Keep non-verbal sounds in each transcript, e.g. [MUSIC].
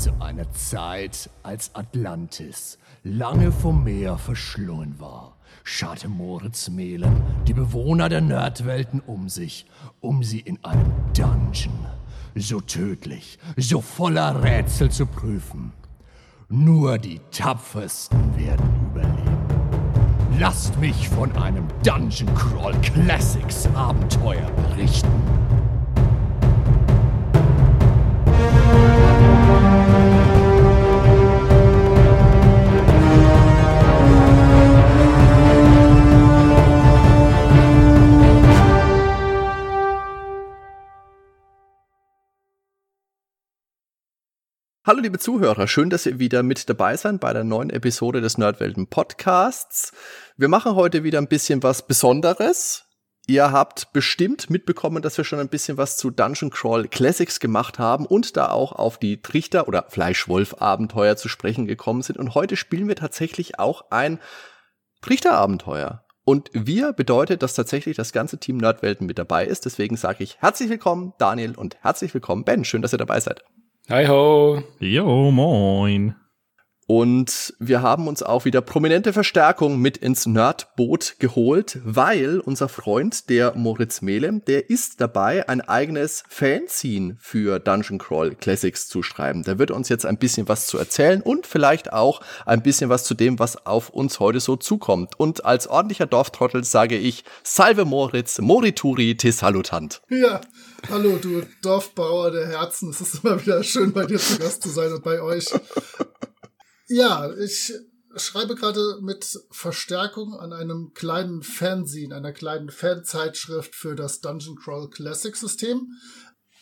Zu einer Zeit, als Atlantis lange vom Meer verschlungen war, scharte Moritz Melem die Bewohner der Nerdwelten um sich, um sie in einem Dungeon so tödlich, so voller Rätsel zu prüfen. Nur die Tapfersten werden überleben. Lasst mich von einem Dungeon Crawl Classics Abenteuer berichten. Hallo liebe Zuhörer, schön, dass ihr wieder mit dabei seid bei der neuen Episode des Nerdwelten Podcasts. Wir machen heute wieder ein bisschen was Besonderes. Ihr habt bestimmt mitbekommen, dass wir schon ein bisschen was zu Dungeon Crawl Classics gemacht haben und da auch auf die Trichter- oder Fleischwolf-Abenteuer zu sprechen gekommen sind. Und heute spielen wir tatsächlich auch ein Trichterabenteuer. Und wir bedeutet, dass tatsächlich das ganze Team Nerdwelten mit dabei ist. Deswegen sage ich herzlich willkommen, Daniel, und herzlich willkommen, Ben. Schön, dass ihr dabei seid. Hi ho. Jo, moin. Und wir haben uns auch wieder prominente Verstärkung mit ins Nerdboot geholt, weil unser Freund, der Moritz Melem, der ist dabei, ein eigenes Fanzine für Dungeon Crawl Classics zu schreiben. Der wird uns jetzt ein bisschen was zu erzählen und vielleicht auch ein bisschen was zu dem, was auf uns heute so zukommt. Und als ordentlicher Dorftrottel sage ich, Salve Moritz, Morituri te salutant. Ja, hallo du Dorfbauer der Herzen. Es ist immer wieder schön bei dir zu Gast zu sein und bei euch. Ja, ich schreibe gerade mit Verstärkung an einem kleinen Fanzine, einer kleinen Fanzeitschrift für das Dungeon Crawl Classic System.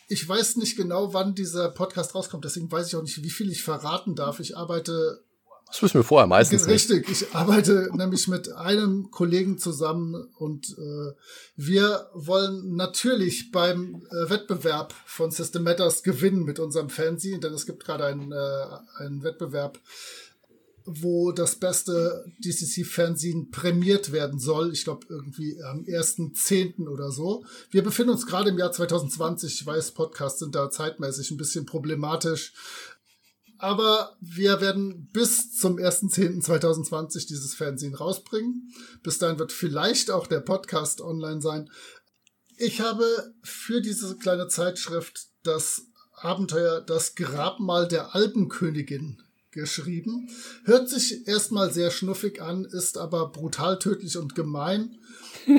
Ich weiß nicht genau, wann dieser Podcast rauskommt, deswegen weiß ich auch nicht, wie viel ich verraten darf. Ich arbeite das wissen wir vorher meistens Richtig, nicht. ich arbeite nämlich mit einem Kollegen zusammen und äh, wir wollen natürlich beim äh, Wettbewerb von System Matters gewinnen mit unserem Fanzine, denn es gibt gerade einen, äh, einen Wettbewerb, wo das beste DCC-Fanzine prämiert werden soll. Ich glaube, irgendwie am 1.10. oder so. Wir befinden uns gerade im Jahr 2020. Ich weiß, Podcasts sind da zeitmäßig ein bisschen problematisch. Aber wir werden bis zum 1.10.2020 dieses Fernsehen rausbringen. Bis dahin wird vielleicht auch der Podcast online sein. Ich habe für diese kleine Zeitschrift das Abenteuer Das Grabmal der Alpenkönigin geschrieben. Hört sich erstmal sehr schnuffig an, ist aber brutal tödlich und gemein.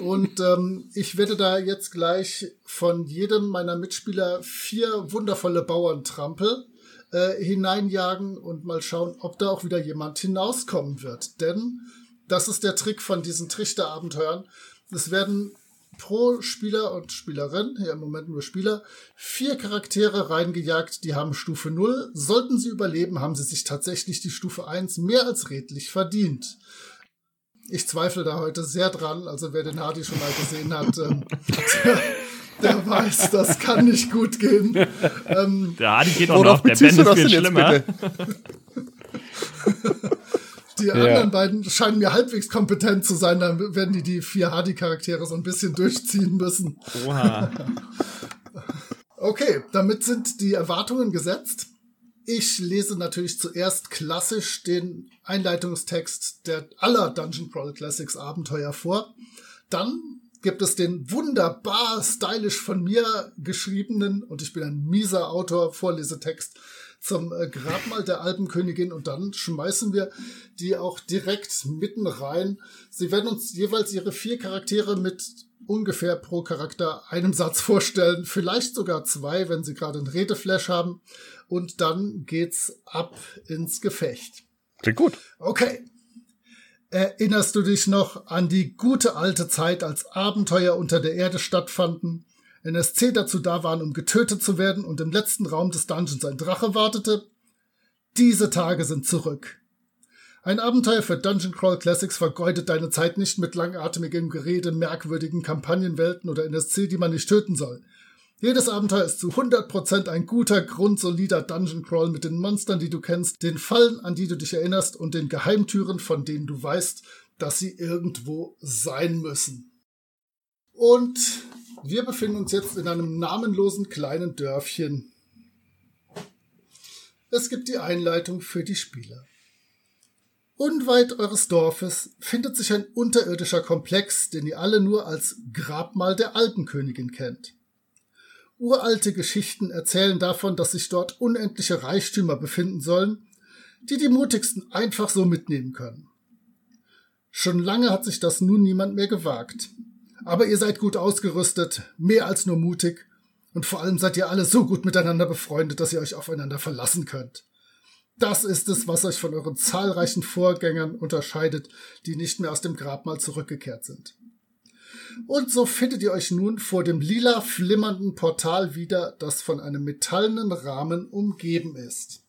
und [LAUGHS] ähm, ich werde da jetzt gleich von jedem meiner Mitspieler vier wundervolle Bauerntrampel äh, hineinjagen und mal schauen, ob da auch wieder jemand hinauskommen wird. Denn das ist der Trick von diesen Trichterabenteuern. Es werden pro Spieler und Spielerin, hier im Moment nur Spieler, vier Charaktere reingejagt, die haben Stufe 0. Sollten sie überleben, haben sie sich tatsächlich die Stufe 1 mehr als redlich verdient. Ich zweifle da heute sehr dran, also wer den Hardy schon mal gesehen hat, ähm, [LAUGHS] der weiß, das kann nicht gut gehen. [LAUGHS] Ähm, der Adi geht auch noch, der Ben ist viel schlimmer. [LAUGHS] Die ja. anderen beiden scheinen mir halbwegs kompetent zu sein, dann werden die die vier Hardy-Charaktere so ein bisschen durchziehen müssen. Oha. [LAUGHS] okay, damit sind die Erwartungen gesetzt. Ich lese natürlich zuerst klassisch den Einleitungstext der aller Dungeon Crawl Classics Abenteuer vor. Dann gibt es den wunderbar stylisch von mir geschriebenen, und ich bin ein mieser Autor, Vorlesetext zum äh, Grabmal der Alpenkönigin und dann schmeißen wir die auch direkt mitten rein. Sie werden uns jeweils ihre vier Charaktere mit ungefähr pro Charakter einem Satz [LAUGHS] vorstellen, vielleicht sogar zwei, wenn sie gerade einen Redeflash haben. Und dann geht's ab ins Gefecht. Klingt gut. Okay. Erinnerst du dich noch an die gute alte Zeit, als Abenteuer unter der Erde stattfanden, NSC dazu da waren, um getötet zu werden und im letzten Raum des Dungeons ein Drache wartete? Diese Tage sind zurück. Ein Abenteuer für Dungeon Crawl Classics vergeudet deine Zeit nicht mit langatmigem Gerede, merkwürdigen Kampagnenwelten oder NSC, die man nicht töten soll. Jedes Abenteuer ist zu 100% ein guter, grundsolider Dungeon Crawl mit den Monstern, die du kennst, den Fallen, an die du dich erinnerst und den Geheimtüren, von denen du weißt, dass sie irgendwo sein müssen. Und wir befinden uns jetzt in einem namenlosen kleinen Dörfchen. Es gibt die Einleitung für die Spieler. Unweit eures Dorfes findet sich ein unterirdischer Komplex, den ihr alle nur als Grabmal der Alpenkönigin kennt. Uralte Geschichten erzählen davon, dass sich dort unendliche Reichtümer befinden sollen, die die mutigsten einfach so mitnehmen können. Schon lange hat sich das nun niemand mehr gewagt. Aber ihr seid gut ausgerüstet, mehr als nur mutig, und vor allem seid ihr alle so gut miteinander befreundet, dass ihr euch aufeinander verlassen könnt. Das ist es, was euch von euren zahlreichen Vorgängern unterscheidet, die nicht mehr aus dem Grabmal zurückgekehrt sind. Und so findet ihr euch nun vor dem lila flimmernden Portal wieder, das von einem metallenen Rahmen umgeben ist.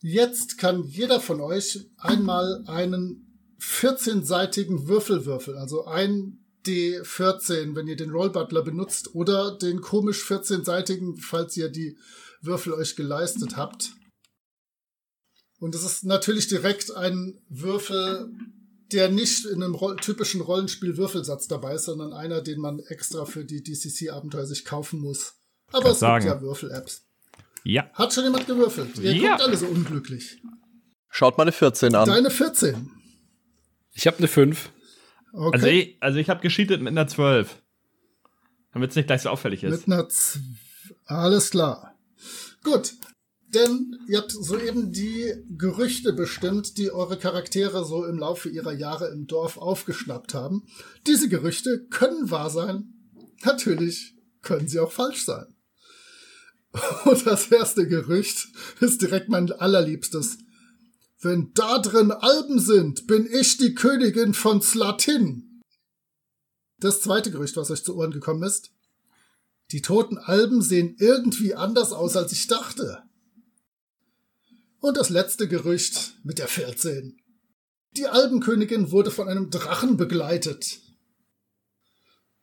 Jetzt kann jeder von euch einmal einen 14-seitigen Würfel würfeln, also ein D14, wenn ihr den Roll Butler benutzt, oder den komisch 14-seitigen, falls ihr die Würfel euch geleistet habt. Und es ist natürlich direkt ein Würfel, der nicht in einem ro typischen Rollenspiel-Würfelsatz dabei ist, sondern einer, den man extra für die DCC-Abenteuer sich kaufen muss. Aber Kann es sagen. gibt ja Würfel-Apps. Ja. Hat schon jemand gewürfelt? Ihr ja. guckt alle so unglücklich. Schaut mal eine 14 an. Deine 14. Ich habe eine 5. Okay. Also ich, also ich habe gescheatet mit einer 12. Damit es nicht gleich so auffällig ist. Mit einer Z Alles klar. Gut, denn ihr habt soeben die Gerüchte bestimmt, die eure Charaktere so im Laufe ihrer Jahre im Dorf aufgeschnappt haben. Diese Gerüchte können wahr sein. Natürlich können sie auch falsch sein. [LAUGHS] Und das erste Gerücht ist direkt mein allerliebstes. Wenn da drin Alben sind, bin ich die Königin von Slatin. Das zweite Gerücht, was euch zu Ohren gekommen ist. Die toten Alben sehen irgendwie anders aus, als ich dachte. Und das letzte Gerücht mit der 14. Die Albenkönigin wurde von einem Drachen begleitet.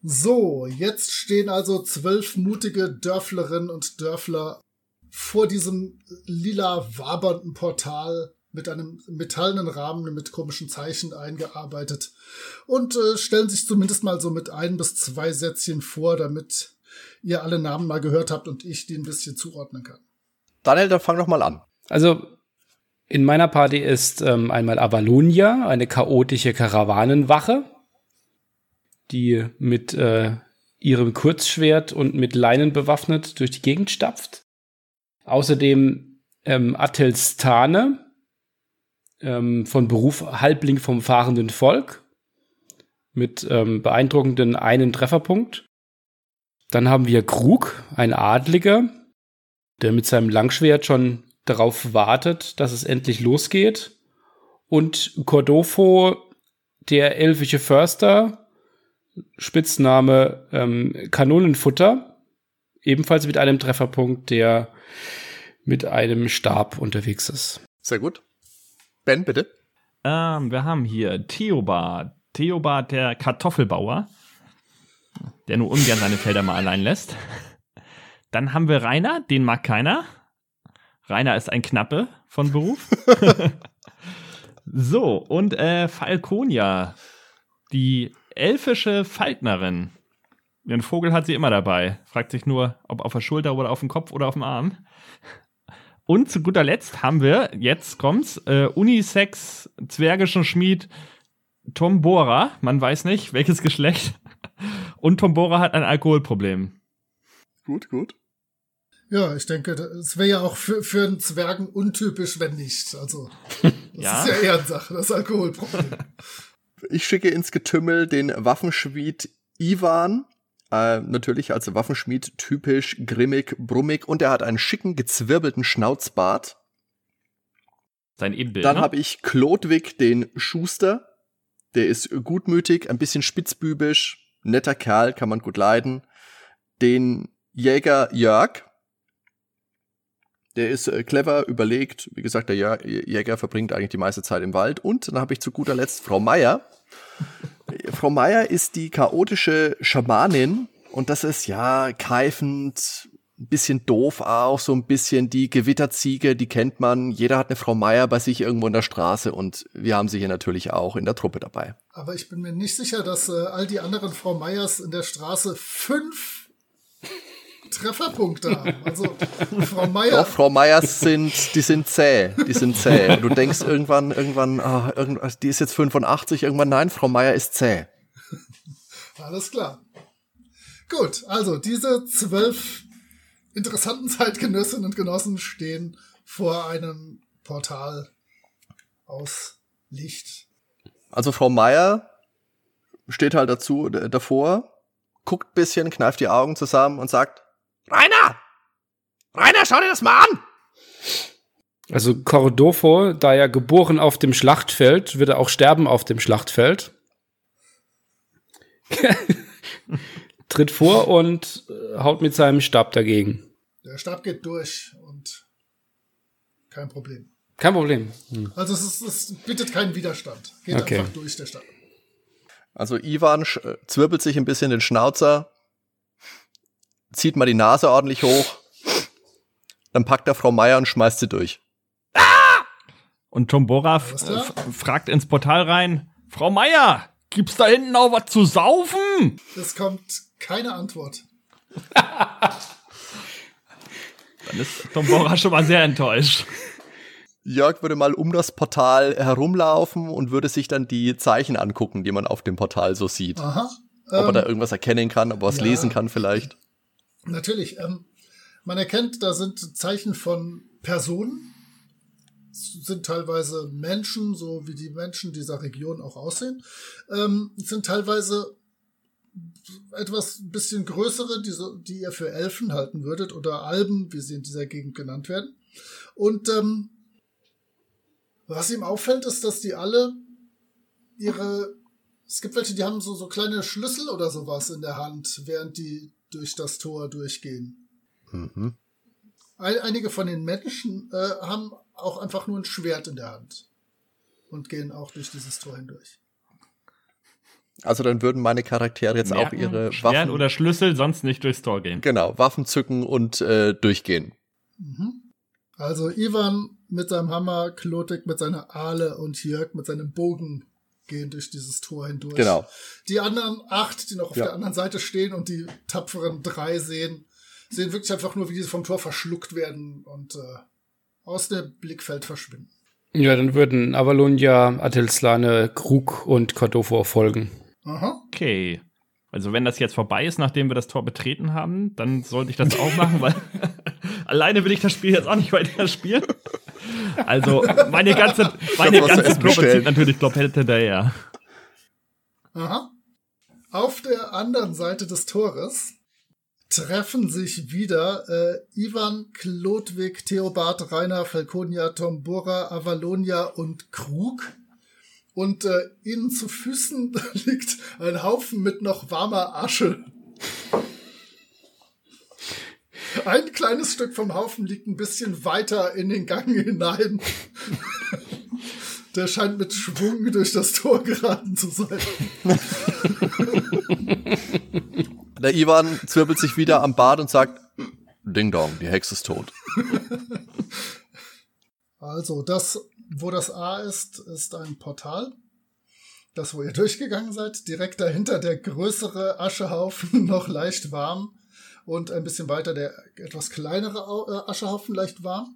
So, jetzt stehen also zwölf mutige Dörflerinnen und Dörfler vor diesem lila wabernden Portal mit einem metallenen Rahmen mit komischen Zeichen eingearbeitet und äh, stellen sich zumindest mal so mit ein bis zwei Sätzchen vor, damit ihr alle Namen mal gehört habt und ich die ein bisschen zuordnen kann. Daniel, dann fang doch mal an. Also in meiner Party ist ähm, einmal Avalonia, eine chaotische Karawanenwache, die mit äh, ihrem Kurzschwert und mit Leinen bewaffnet durch die Gegend stapft. Außerdem ähm, Atelstane, ähm, von Beruf Halbling vom fahrenden Volk, mit ähm, beeindruckenden einen Trefferpunkt. Dann haben wir Krug, ein Adliger, der mit seinem Langschwert schon darauf wartet, dass es endlich losgeht. Und Cordofo, der elfische Förster, Spitzname ähm, Kanonenfutter, ebenfalls mit einem Trefferpunkt, der mit einem Stab unterwegs ist. Sehr gut. Ben, bitte. Ähm, wir haben hier Theobald. Theobald, der Kartoffelbauer, der nur ungern seine Felder mal allein lässt. Dann haben wir Rainer, den mag keiner. Rainer ist ein Knappe von Beruf. [LAUGHS] so, und äh, Falconia, die elfische Falknerin. Ihren Vogel hat sie immer dabei. Fragt sich nur, ob auf der Schulter oder auf dem Kopf oder auf dem Arm. Und zu guter Letzt haben wir, jetzt kommt's, äh, Unisex zwergischen Schmied Tom Bohrer. Man weiß nicht, welches Geschlecht. Und Tom Bohrer hat ein Alkoholproblem. Gut, gut. Ja, ich denke, es wäre ja auch für, für einen Zwergen untypisch, wenn nicht. Also, [LAUGHS] das ja. ist ja Ehrensache, das Alkoholproblem. Ich schicke ins Getümmel den Waffenschmied Ivan. Äh, natürlich als Waffenschmied typisch grimmig, brummig und er hat einen schicken, gezwirbelten Schnauzbart. Sein Ebenbild. Dann ne? habe ich Klodwig, den Schuster. Der ist gutmütig, ein bisschen spitzbübisch, netter Kerl, kann man gut leiden. Den Jäger Jörg, der ist äh, clever, überlegt. Wie gesagt, der Jäger verbringt eigentlich die meiste Zeit im Wald. Und dann habe ich zu guter Letzt Frau Meier. Frau Meier ist die chaotische Schamanin. Und das ist ja keifend, ein bisschen doof auch, so ein bisschen die Gewitterziege, die kennt man. Jeder hat eine Frau Meier bei sich irgendwo in der Straße und wir haben sie hier natürlich auch in der Truppe dabei. Aber ich bin mir nicht sicher, dass äh, all die anderen Frau Meiers in der Straße fünf Trefferpunkte haben. Also Frau [LAUGHS] Meier. Doch, Frau Meyers sind, die sind zäh. Die sind zäh. [LAUGHS] Du denkst irgendwann, irgendwann, ah, irgend, die ist jetzt 85, irgendwann, nein, Frau Meier ist zäh. Alles klar. Gut, also diese zwölf interessanten Zeitgenössinnen und Genossen stehen vor einem Portal aus Licht. Also Frau Meier steht halt dazu, davor, guckt bisschen, kneift die Augen zusammen und sagt, Rainer! Rainer, schau dir das mal an! Also Cordofo, da er geboren auf dem Schlachtfeld, wird er auch sterben auf dem Schlachtfeld. [LAUGHS] Tritt vor und äh, haut mit seinem Stab dagegen. Der Stab geht durch und kein Problem. Kein Problem. Also es, ist, es bietet keinen Widerstand. Geht Okay. einfach durch der Stab. Also Ivan äh, zwirbelt sich ein bisschen den Schnauzer, zieht mal die Nase ordentlich hoch, dann packt er Frau Meier und schmeißt sie durch. Und Tombora f- Alles klar. f- fragt ins Portal rein, Frau Meier, gibt's da hinten auch was zu saufen? Es kommt keine Antwort. [LAUGHS] Dann ist Tombora schon mal sehr enttäuscht. Jörg würde mal um das Portal herumlaufen und würde sich dann die Zeichen angucken, die man auf dem Portal so sieht. Aha. Ob er Ähm, da irgendwas erkennen kann, ob er was ja. lesen kann vielleicht. Natürlich. Ähm, man erkennt, da sind Zeichen von Personen. Sind teilweise Menschen, so wie die Menschen dieser Region auch aussehen. Ähm, sind teilweise etwas bisschen größere, die, so, die ihr für Elfen halten würdet oder Alben, wie sie in dieser Gegend genannt werden. Und ähm, was ihm auffällt, ist, dass die alle ihre es gibt welche, die haben so, so kleine Schlüssel oder sowas in der Hand, während die durch das Tor durchgehen. Mhm. Ein, einige von den Menschen äh, haben auch einfach nur ein Schwert in der Hand und gehen auch durch dieses Tor hindurch. Also dann würden meine Charaktere jetzt auch Merken, ihre Schwert Waffen, oder Schlüssel sonst nicht durchs Tor gehen. genau, Waffen zücken und äh, durchgehen. Also Ivan mit seinem Hammer, Klotik mit seiner Ahle und Jörg mit seinem Bogen gehen durch dieses Tor hindurch. Genau. Die anderen acht, die noch auf Ja. der anderen Seite stehen und die tapferen drei sehen, sehen wirklich einfach nur, wie diese vom Tor verschluckt werden und äh, aus dem Blickfeld verschwinden. Ja, dann würden Avalonia, Atilslane, Krug und Cordofo folgen. Aha. Okay. Also wenn das jetzt vorbei ist, nachdem wir das Tor betreten haben, dann sollte ich das auch machen, weil [LAUGHS] alleine will ich das Spiel jetzt auch nicht weiter spielen. Also meine ganze, meine zu ganze Gruppe zieht natürlich komplett hinterher. Aha. Auf der anderen Seite des Tores treffen sich wieder äh, Ivan, Klodwig, Theobald, Rainer, Falconia, Tombora, Avalonia und Krug. Und äh, ihnen zu Füßen [LAUGHS] liegt ein Haufen mit noch warmer Asche. Ein kleines Stück vom Haufen liegt ein bisschen weiter in den Gang hinein. Der scheint mit Schwung durch das Tor geraten zu sein. Der Ivan zwirbelt sich wieder am Bart und sagt, Ding Dong, die Hexe ist tot. Also, das, wo das A ist, ist ein Portal. Das, wo ihr durchgegangen seid. Direkt dahinter der größere Aschehaufen, [LAUGHS] noch leicht warm. Und ein bisschen weiter der etwas kleinere äh, Aschehaufen, leicht warm.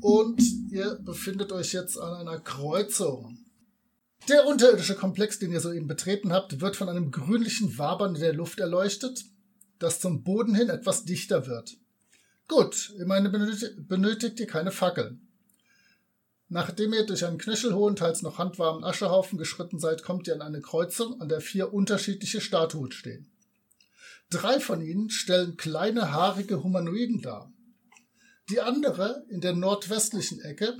Und ihr befindet euch jetzt an einer Kreuzung. Der unterirdische Komplex, den ihr soeben betreten habt, wird von einem grünlichen Wabern in der Luft erleuchtet, das zum Boden hin etwas dichter wird. Gut, immerhin benötigt ihr keine Fackeln. Nachdem ihr durch einen knöchelhohen, teils noch handwarmen Aschehaufen geschritten seid, kommt ihr an eine Kreuzung, an der vier unterschiedliche Statuen stehen. Drei von ihnen stellen kleine, haarige Humanoiden dar. Die andere, in der nordwestlichen Ecke,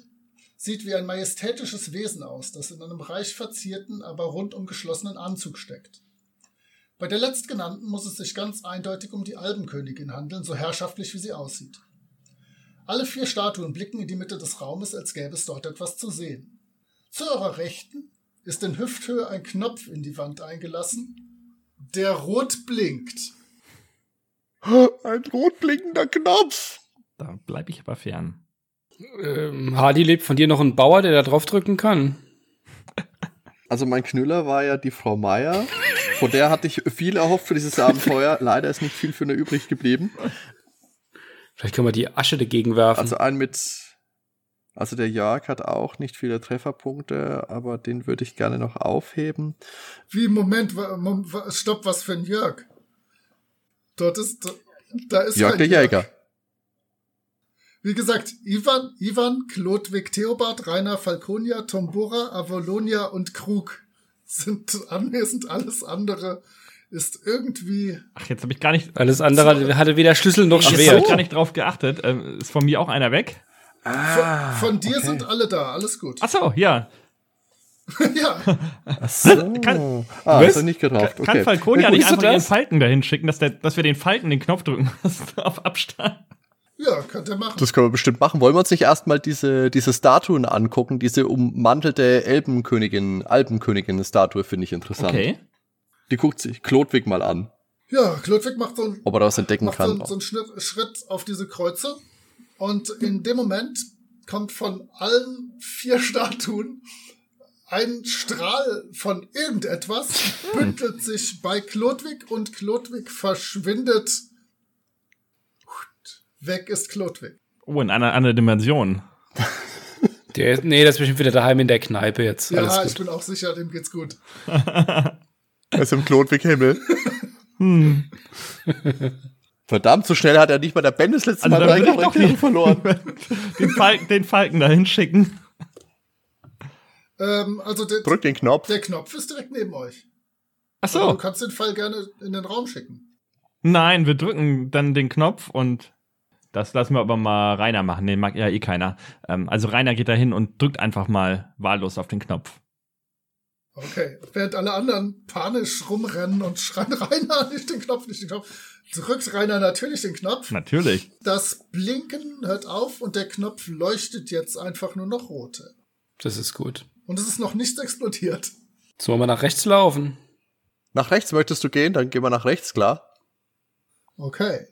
sieht wie ein majestätisches Wesen aus, das in einem reich verzierten, aber rundum geschlossenen Anzug steckt. Bei der letztgenannten muss es sich ganz eindeutig um die Albenkönigin handeln, so herrschaftlich wie sie aussieht. Alle vier Statuen blicken in die Mitte des Raumes, als gäbe es dort etwas zu sehen. Zu eurer Rechten ist in Hüfthöhe ein Knopf in die Wand eingelassen, der rot blinkt. Ein rot blinkender Knopf. Da bleibe ich aber fern. Ähm, Hardy lebt von dir noch ein Bauer, der da draufdrücken kann. [LAUGHS] Also mein Knüller war ja die Frau Meier. Von der hatte ich viel erhofft für dieses Abenteuer. Leider ist nicht viel für eine übrig geblieben. Vielleicht können wir die Asche dagegen werfen. Also ein mit, also der Jörg hat auch nicht viele Trefferpunkte, aber den würde ich gerne noch aufheben. Wie, Moment, stopp, was für ein Jörg? Dort ist, da ist Jörg der Jäger. Wie gesagt, Ivan, Ivan, Klodwig Theobald, Rainer Falconia, Tombora, Avalonia und Krug sind anwesend. Alles andere ist irgendwie. Ach, jetzt habe ich gar nicht, Alles andere hatte weder Schlüssel noch hab Schwert. ich gar nicht drauf geachtet. Ähm, ist von mir auch einer weg? Ah, von dir sind alle da, alles gut. Ach so, ja. [LAUGHS] ja, So. Kann- ah, ist er nicht. Kann Okay. Falconia Ja, nicht einfach ihren das? Falken dahin schicken, dass, der, dass wir den Falken den Knopf drücken müssen [LAUGHS] auf Abstand? ja, könnt ihr machen. Das können wir bestimmt machen. Wollen wir uns nicht erstmal diese, diese Statuen angucken? Diese ummantelte Elbenkönigin, Alpenkönigin-Statue finde ich interessant. Okay. Die guckt sich Klodwig mal an, Ja, Klodwig macht so, ein, ob er da was entdecken macht so, kann. ein, so einen Schritt, Schritt auf diese Kreuze und in dem Moment kommt von allen vier Statuen ein Strahl von irgendetwas, bündelt sich bei Klodwig und Klodwig verschwindet. Weg ist Klodwig. Oh, in einer anderen Dimension. [LAUGHS] Der, nee, das ist bestimmt wieder daheim in der Kneipe jetzt. Ja, Alles ich gut. bin auch sicher, dem geht's gut. [LAUGHS] Er ist im Klodwig-Himmel. [LAUGHS] Verdammt, so schnell hat er nicht mal der Ben das letzte Also Mal doch verloren. Den Falken, den Falken dahin schicken. Ähm, also der, Drück den Knopf. der Knopf ist direkt neben euch. Ach Aber Du so. kannst den Fall gerne in den Raum schicken. Nein, wir drücken dann den Knopf und das lassen wir aber mal Rainer machen. Den mag ja eh keiner. Ähm, also Rainer geht da hin und drückt einfach mal wahllos auf den Knopf. Okay. Während alle anderen panisch rumrennen und schreien, [LAUGHS] Rainer, nicht den Knopf, nicht den Knopf, drückt Rainer natürlich den Knopf. Natürlich. Das Blinken hört auf und der Knopf leuchtet jetzt einfach nur noch rote. Das ist gut. Und es ist noch nichts explodiert. Jetzt wollen wir nach rechts laufen. Nach rechts möchtest du gehen, dann gehen wir nach rechts, klar. Okay.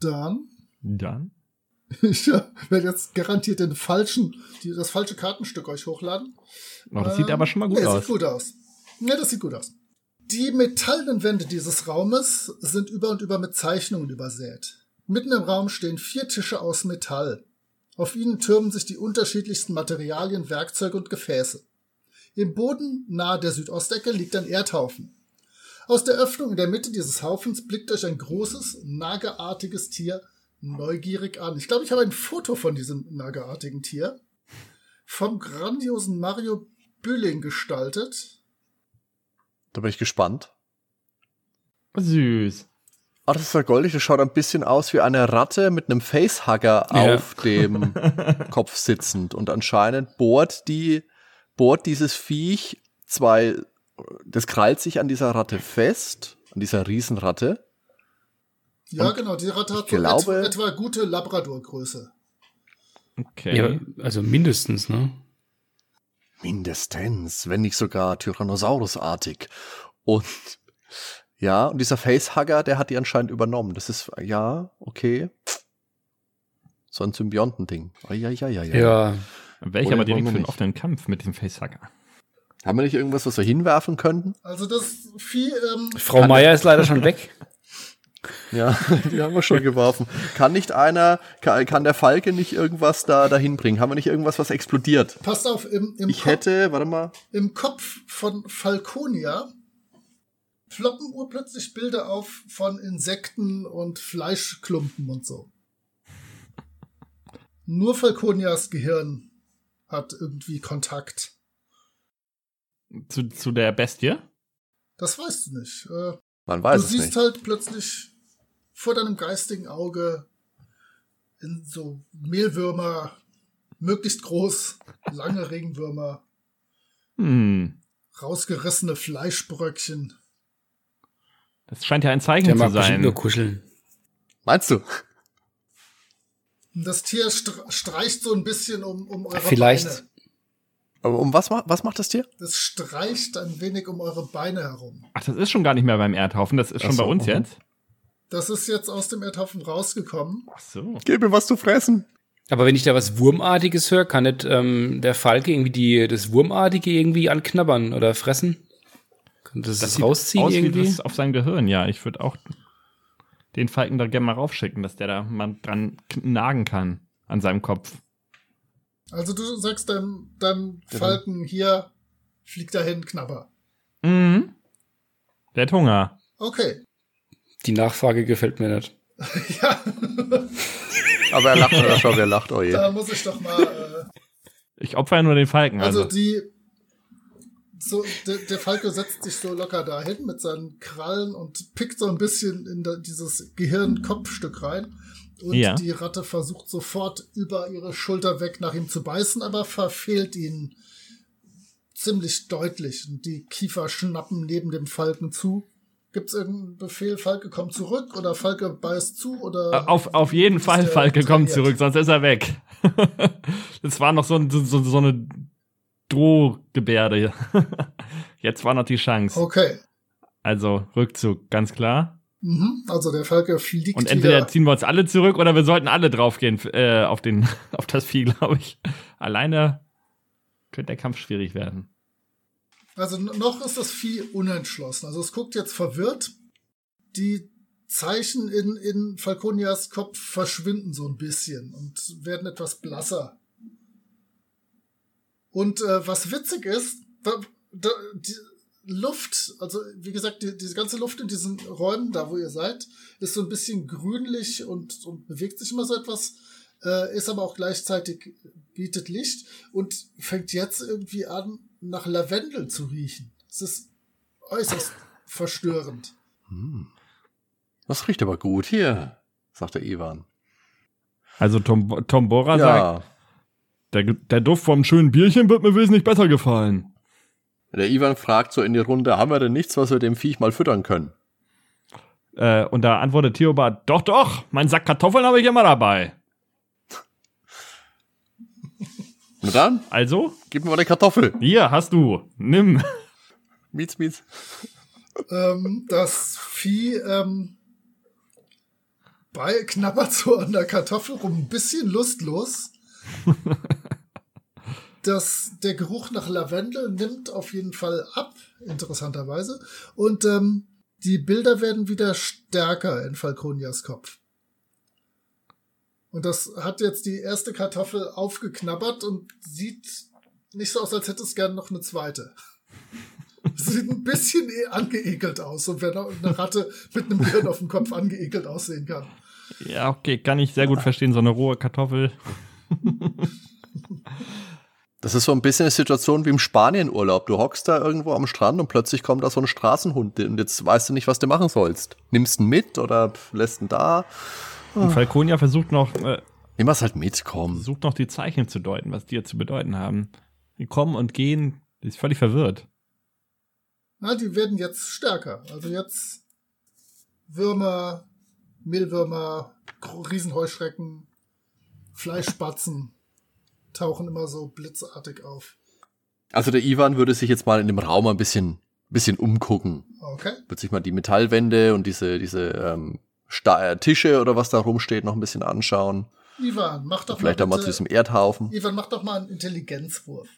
Dann, Dann. [LAUGHS] ich äh, werde jetzt garantiert den falschen, die, das falsche Kartenstück euch hochladen. Oh, das sieht Ähm, aber schon mal gut nee, aus. sieht gut aus. Ja, das sieht gut aus. Die metallenen Wände dieses Raumes sind über und über mit Zeichnungen übersät. Mitten im Raum stehen vier Tische aus Metall. Auf ihnen türmen sich die unterschiedlichsten Materialien, Werkzeuge und Gefäße. Im Boden nahe der Südostecke liegt ein Erdhaufen. Aus der Öffnung in der Mitte dieses Haufens blickt euch ein großes, nagerartiges Tier neugierig an. Ich glaube, ich habe ein Foto von diesem nagerartigen Tier. Vom grandiosen Mario Bülling gestaltet. Da bin ich gespannt. Süß. Ah, das ist ja goldig. Das schaut ein bisschen aus wie eine Ratte mit einem Facehugger Ja. auf dem [LAUGHS] Kopf sitzend. Und anscheinend bohrt die, bohrt dieses Viech zwei, das krallt sich an dieser Ratte fest, an dieser Riesenratte. Ja, Und genau, die Ratte hat glaube- etwa, etwa gute Labrador-Größe. Okay. Ja, also mindestens, ne? Mindestens, wenn nicht sogar Tyrannosaurusartig. Und ja, und dieser Facehugger, der hat die anscheinend übernommen. Das ist, ja, okay. So ein Symbiontending. Ja, ja, ja, ja. Ja. Wäre ich Oder aber direkt für einen nicht? offenen Kampf mit dem Facehacker. Haben wir nicht irgendwas, was wir hinwerfen könnten? Also das Vieh, ähm, Frau Meier ist leider schon weg. [LAUGHS] Ja, die haben wir schon geworfen. Kann nicht einer, kann, kann der Falke nicht irgendwas da dahin bringen? Haben wir nicht irgendwas, was explodiert? passt auf, im, im, Ich Kopf, hätte, warte mal. im Kopf von Falconia ploppen urplötzlich Bilder auf von Insekten und Fleischklumpen und so. Nur Falconias Gehirn hat irgendwie Kontakt. Zu, zu der Bestie? Das weißt du nicht. Äh, Man weiß du es siehst nicht. halt plötzlich vor deinem geistigen Auge in so Mehlwürmer, möglichst groß, lange Regenwürmer, Hm. rausgerissene Fleischbröckchen. Das scheint ja ein Zeichen Der zu sein. nur kuscheln. Meinst du? Das Tier str- streicht so ein bisschen um, um eure Vielleicht. Beine. Aber um was, was macht das Tier? Es streicht ein wenig um eure Beine herum. Ach, das ist schon gar nicht mehr beim Erdhaufen, das ist schon Ach so, bei uns mhm. jetzt. Das ist jetzt aus dem Erdhaufen rausgekommen. Ach so. Gib mir was zu fressen. Aber wenn ich da was Wurmartiges höre, kann nicht ähm, der Falke irgendwie die, das Wurmartige irgendwie anknabbern oder fressen? Das, Das ist sieht rausziehen aus wie irgendwie. das auf sein Gehirn, ja. Ich würde auch den Falken da gerne mal raufschicken, dass der da mal dran nagen kann an seinem Kopf. Also du sagst deinem, deinem Falken hier, flieg dahin, knabber. Mhm. Der hat Hunger. Okay. Die Nachfrage gefällt mir nicht. [LAUGHS] ja, Aber er lacht, er schon, wer lacht, oh je. da muss ich doch mal. Äh, Ich opfer ja nur den Falken. also Also, die. So, der, der Falke setzt sich so locker dahin mit seinen Krallen und pickt so ein bisschen in da, dieses Gehirn-Kopfstück rein. Und Ja. die Ratte versucht sofort über ihre Schulter weg nach ihm zu beißen, aber verfehlt ihn ziemlich deutlich. Und die Kiefer schnappen neben dem Falken zu. Gibt es irgendeinen Befehl, Falke kommt zurück oder Falke beißt zu oder auf, auf jeden Fall, Falke kommt zurück, sonst ist er weg. [LAUGHS] das war noch so, so, so eine Drohgebärde. [LAUGHS] Jetzt war noch die Chance. Okay. Also Rückzug, ganz klar. Mhm. Also der Falke fliegt Und entweder wieder. ziehen wir uns alle zurück oder wir sollten alle draufgehen äh, auf, den, [LAUGHS] auf das Vieh, glaube ich. Alleine könnte der Kampf schwierig werden. Also noch ist das Vieh unentschlossen. Also es guckt jetzt verwirrt. Die Zeichen in, in Falconias Kopf verschwinden so ein bisschen und werden etwas blasser. Und äh, was witzig ist, da, da, die Luft, also wie gesagt, die, diese ganze Luft in diesen Räumen, da wo ihr seid, ist so ein bisschen grünlich und, und bewegt sich immer so etwas, äh, ist aber auch gleichzeitig bietet Licht und fängt jetzt irgendwie an, nach Lavendel zu riechen. Es ist äußerst verstörend. Das riecht aber gut hier, sagt der Ivan. Also Tom, Tom Bora sagt, Ja, der, der Duft vom schönen Bierchen wird mir wesentlich besser gefallen. der Ivan fragt so in die Runde, haben wir denn nichts, was wir dem Viech mal füttern können? Äh, und da antwortet Theobald, doch, doch, mein Sack Kartoffeln habe ich immer dabei. Na dann, Also, gib mir mal eine Kartoffel. hier hast du, nimm. Mietz, mietz. ähm, das Vieh ähm, bei knabbert so an der Kartoffel rum, ein bisschen lustlos. [LAUGHS] Das, der Geruch nach Lavendel nimmt auf jeden Fall ab, interessanterweise. Und ähm, die Bilder werden wieder stärker in Falconias Kopf. Und das hat jetzt die erste Kartoffel aufgeknabbert und sieht nicht so aus, als hätte es gern noch eine zweite. [LAUGHS] Sieht ein bisschen eh angeekelt aus, so wenn eine Ratte mit einem Hirn auf dem Kopf angeekelt aussehen kann. Ja, okay, kann ich sehr gut verstehen, so eine rohe Kartoffel. [LAUGHS] Das ist so ein bisschen eine Situation wie im Spanienurlaub. Du hockst da irgendwo am Strand und plötzlich kommt da so ein Straßenhund und jetzt weißt du nicht, was du machen sollst. Nimmst ihn mit oder lässt ihn da? Und Falconia versucht noch, äh, Nimm es halt mit, komm. versucht noch die Zeichen zu deuten, was die jetzt zu bedeuten haben. Die kommen und gehen, die ist völlig verwirrt. Na, die werden jetzt stärker. Also jetzt Würmer, Mehlwürmer, Riesenheuschrecken, Fleischspatzen tauchen immer so blitzartig auf. Also der Ivan würde sich jetzt mal in dem Raum ein bisschen, bisschen umgucken. Okay. Wird sich mal die Metallwände und diese, diese ähm, äh, Tische oder was da rumsteht noch ein bisschen anschauen. Ivan, mach doch Vielleicht mal mal zu bitte, diesem Erdhaufen. Ivan, mach doch mal einen Intelligenzwurf.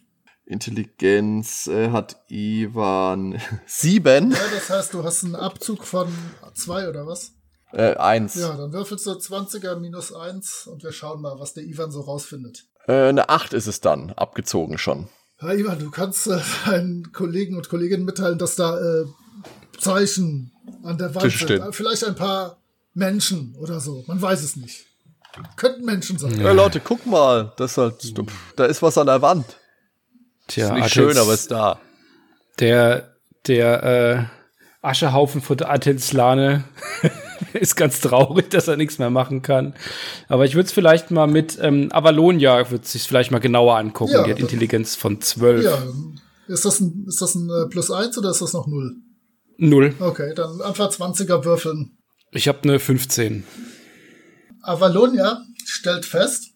Intelligenz äh, hat Ivan [LAUGHS] sieben. Ja, das heißt, du hast einen Abzug von zwei oder was? Äh, eins. Ja, dann würfelst du 20er minus eins und wir schauen mal, was der Ivan so rausfindet. Äh, eine acht ist es dann, abgezogen schon. Ja, Ivan, du kannst äh, deinen Kollegen und Kolleginnen mitteilen, dass da äh, Zeichen an der Wand sind. stehen. Vielleicht ein paar Menschen oder so. Man weiß es nicht. Könnten Menschen sein. Ja. Leute, guck mal, das ist halt, da ist was an der Wand. Tja, ist nicht schön, aber ist da. Der, der äh, Aschehaufen von der Atenslane [LAUGHS] [LAUGHS] ist ganz traurig, dass er nichts mehr machen kann. Aber ich würde es vielleicht mal mit ähm, Avalonia, würde sich vielleicht mal genauer angucken. Ja, Die hat Intelligenz von 12. Ja, ist das ein, ist das ein äh, plus eins oder ist das noch null? Null. Okay, dann einfach 20er würfeln. Ich habe eine 15. Avalonia stellt fest,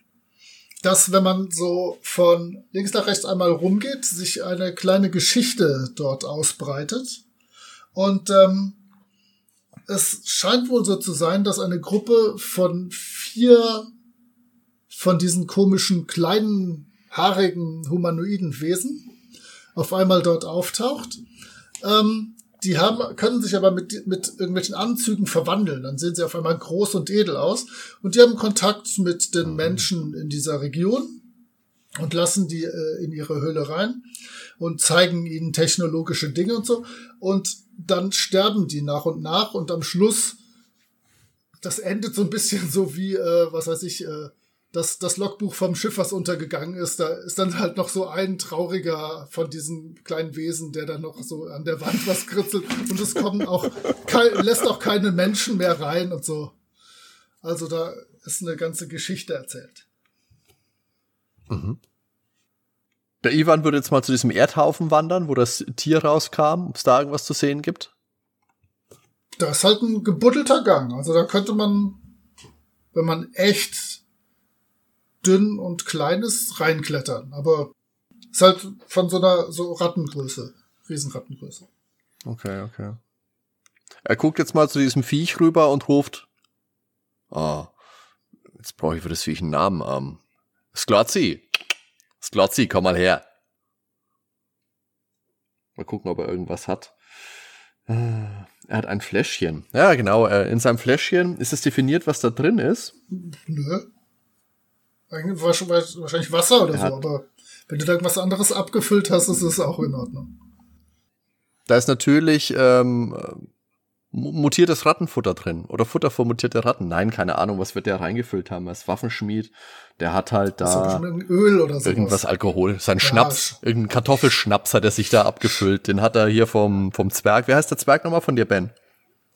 dass wenn man so von links nach rechts einmal rumgeht, sich eine kleine Geschichte dort ausbreitet. Und ähm, es scheint wohl so zu sein, dass eine Gruppe von vier von diesen komischen kleinen, haarigen, humanoiden Wesen auf einmal dort auftaucht. Ähm, die haben, können sich aber mit, mit irgendwelchen Anzügen verwandeln. Dann sehen sie auf einmal groß und edel aus. Und die haben Kontakt mit den Menschen in dieser Region und lassen die äh, in ihre Höhle rein und zeigen ihnen technologische Dinge und so. Und dann sterben die nach und nach und am Schluss, das endet so ein bisschen so wie, äh, was weiß ich, äh, das, das Logbuch vom Schiff, was untergegangen ist, da ist dann halt noch so ein trauriger von diesen kleinen Wesen, der dann noch so an der Wand was kritzelt und es kommen auch, lässt auch keine Menschen mehr rein und so. Also da ist eine ganze Geschichte erzählt. Mhm. Der Ivan würde jetzt mal zu diesem Erdhaufen wandern, wo das Tier rauskam, ob es da irgendwas zu sehen gibt. Das ist halt ein gebuddelter Gang. Also da könnte man, wenn man echt dünn und klein ist, reinklettern. Aber ist halt von so einer so Rattengröße, Riesenrattengröße. Okay, okay. Er guckt jetzt mal zu diesem Viech rüber und ruft, ah, jetzt brauche ich für das Viech einen Namen. Ähm, Sklotzi. Sklotzi, komm mal her. Mal gucken, ob er irgendwas hat. Äh, er hat ein Fläschchen. Ja, genau. äh, In seinem Fläschchen ist es definiert, was da drin ist. Nö. Eigentlich wahrscheinlich Wasser oder Er so, aber wenn du da irgendwas anderes abgefüllt hast, ist es auch in Ordnung. Da ist natürlich ähm, mutiertes Rattenfutter drin. Oder Futter für mutierte Ratten. Nein, keine Ahnung, was wird der reingefüllt haben. Er ist Waffenschmied. Der hat halt da bestimmt irgendein Öl oder so. irgendwas Alkohol. Sein Ja, Schnaps. sch- Irgendein Kartoffelschnaps hat er sich da abgefüllt. Den hat er hier vom, vom Zwerg. Wer heißt der Zwerg nochmal von dir, Ben?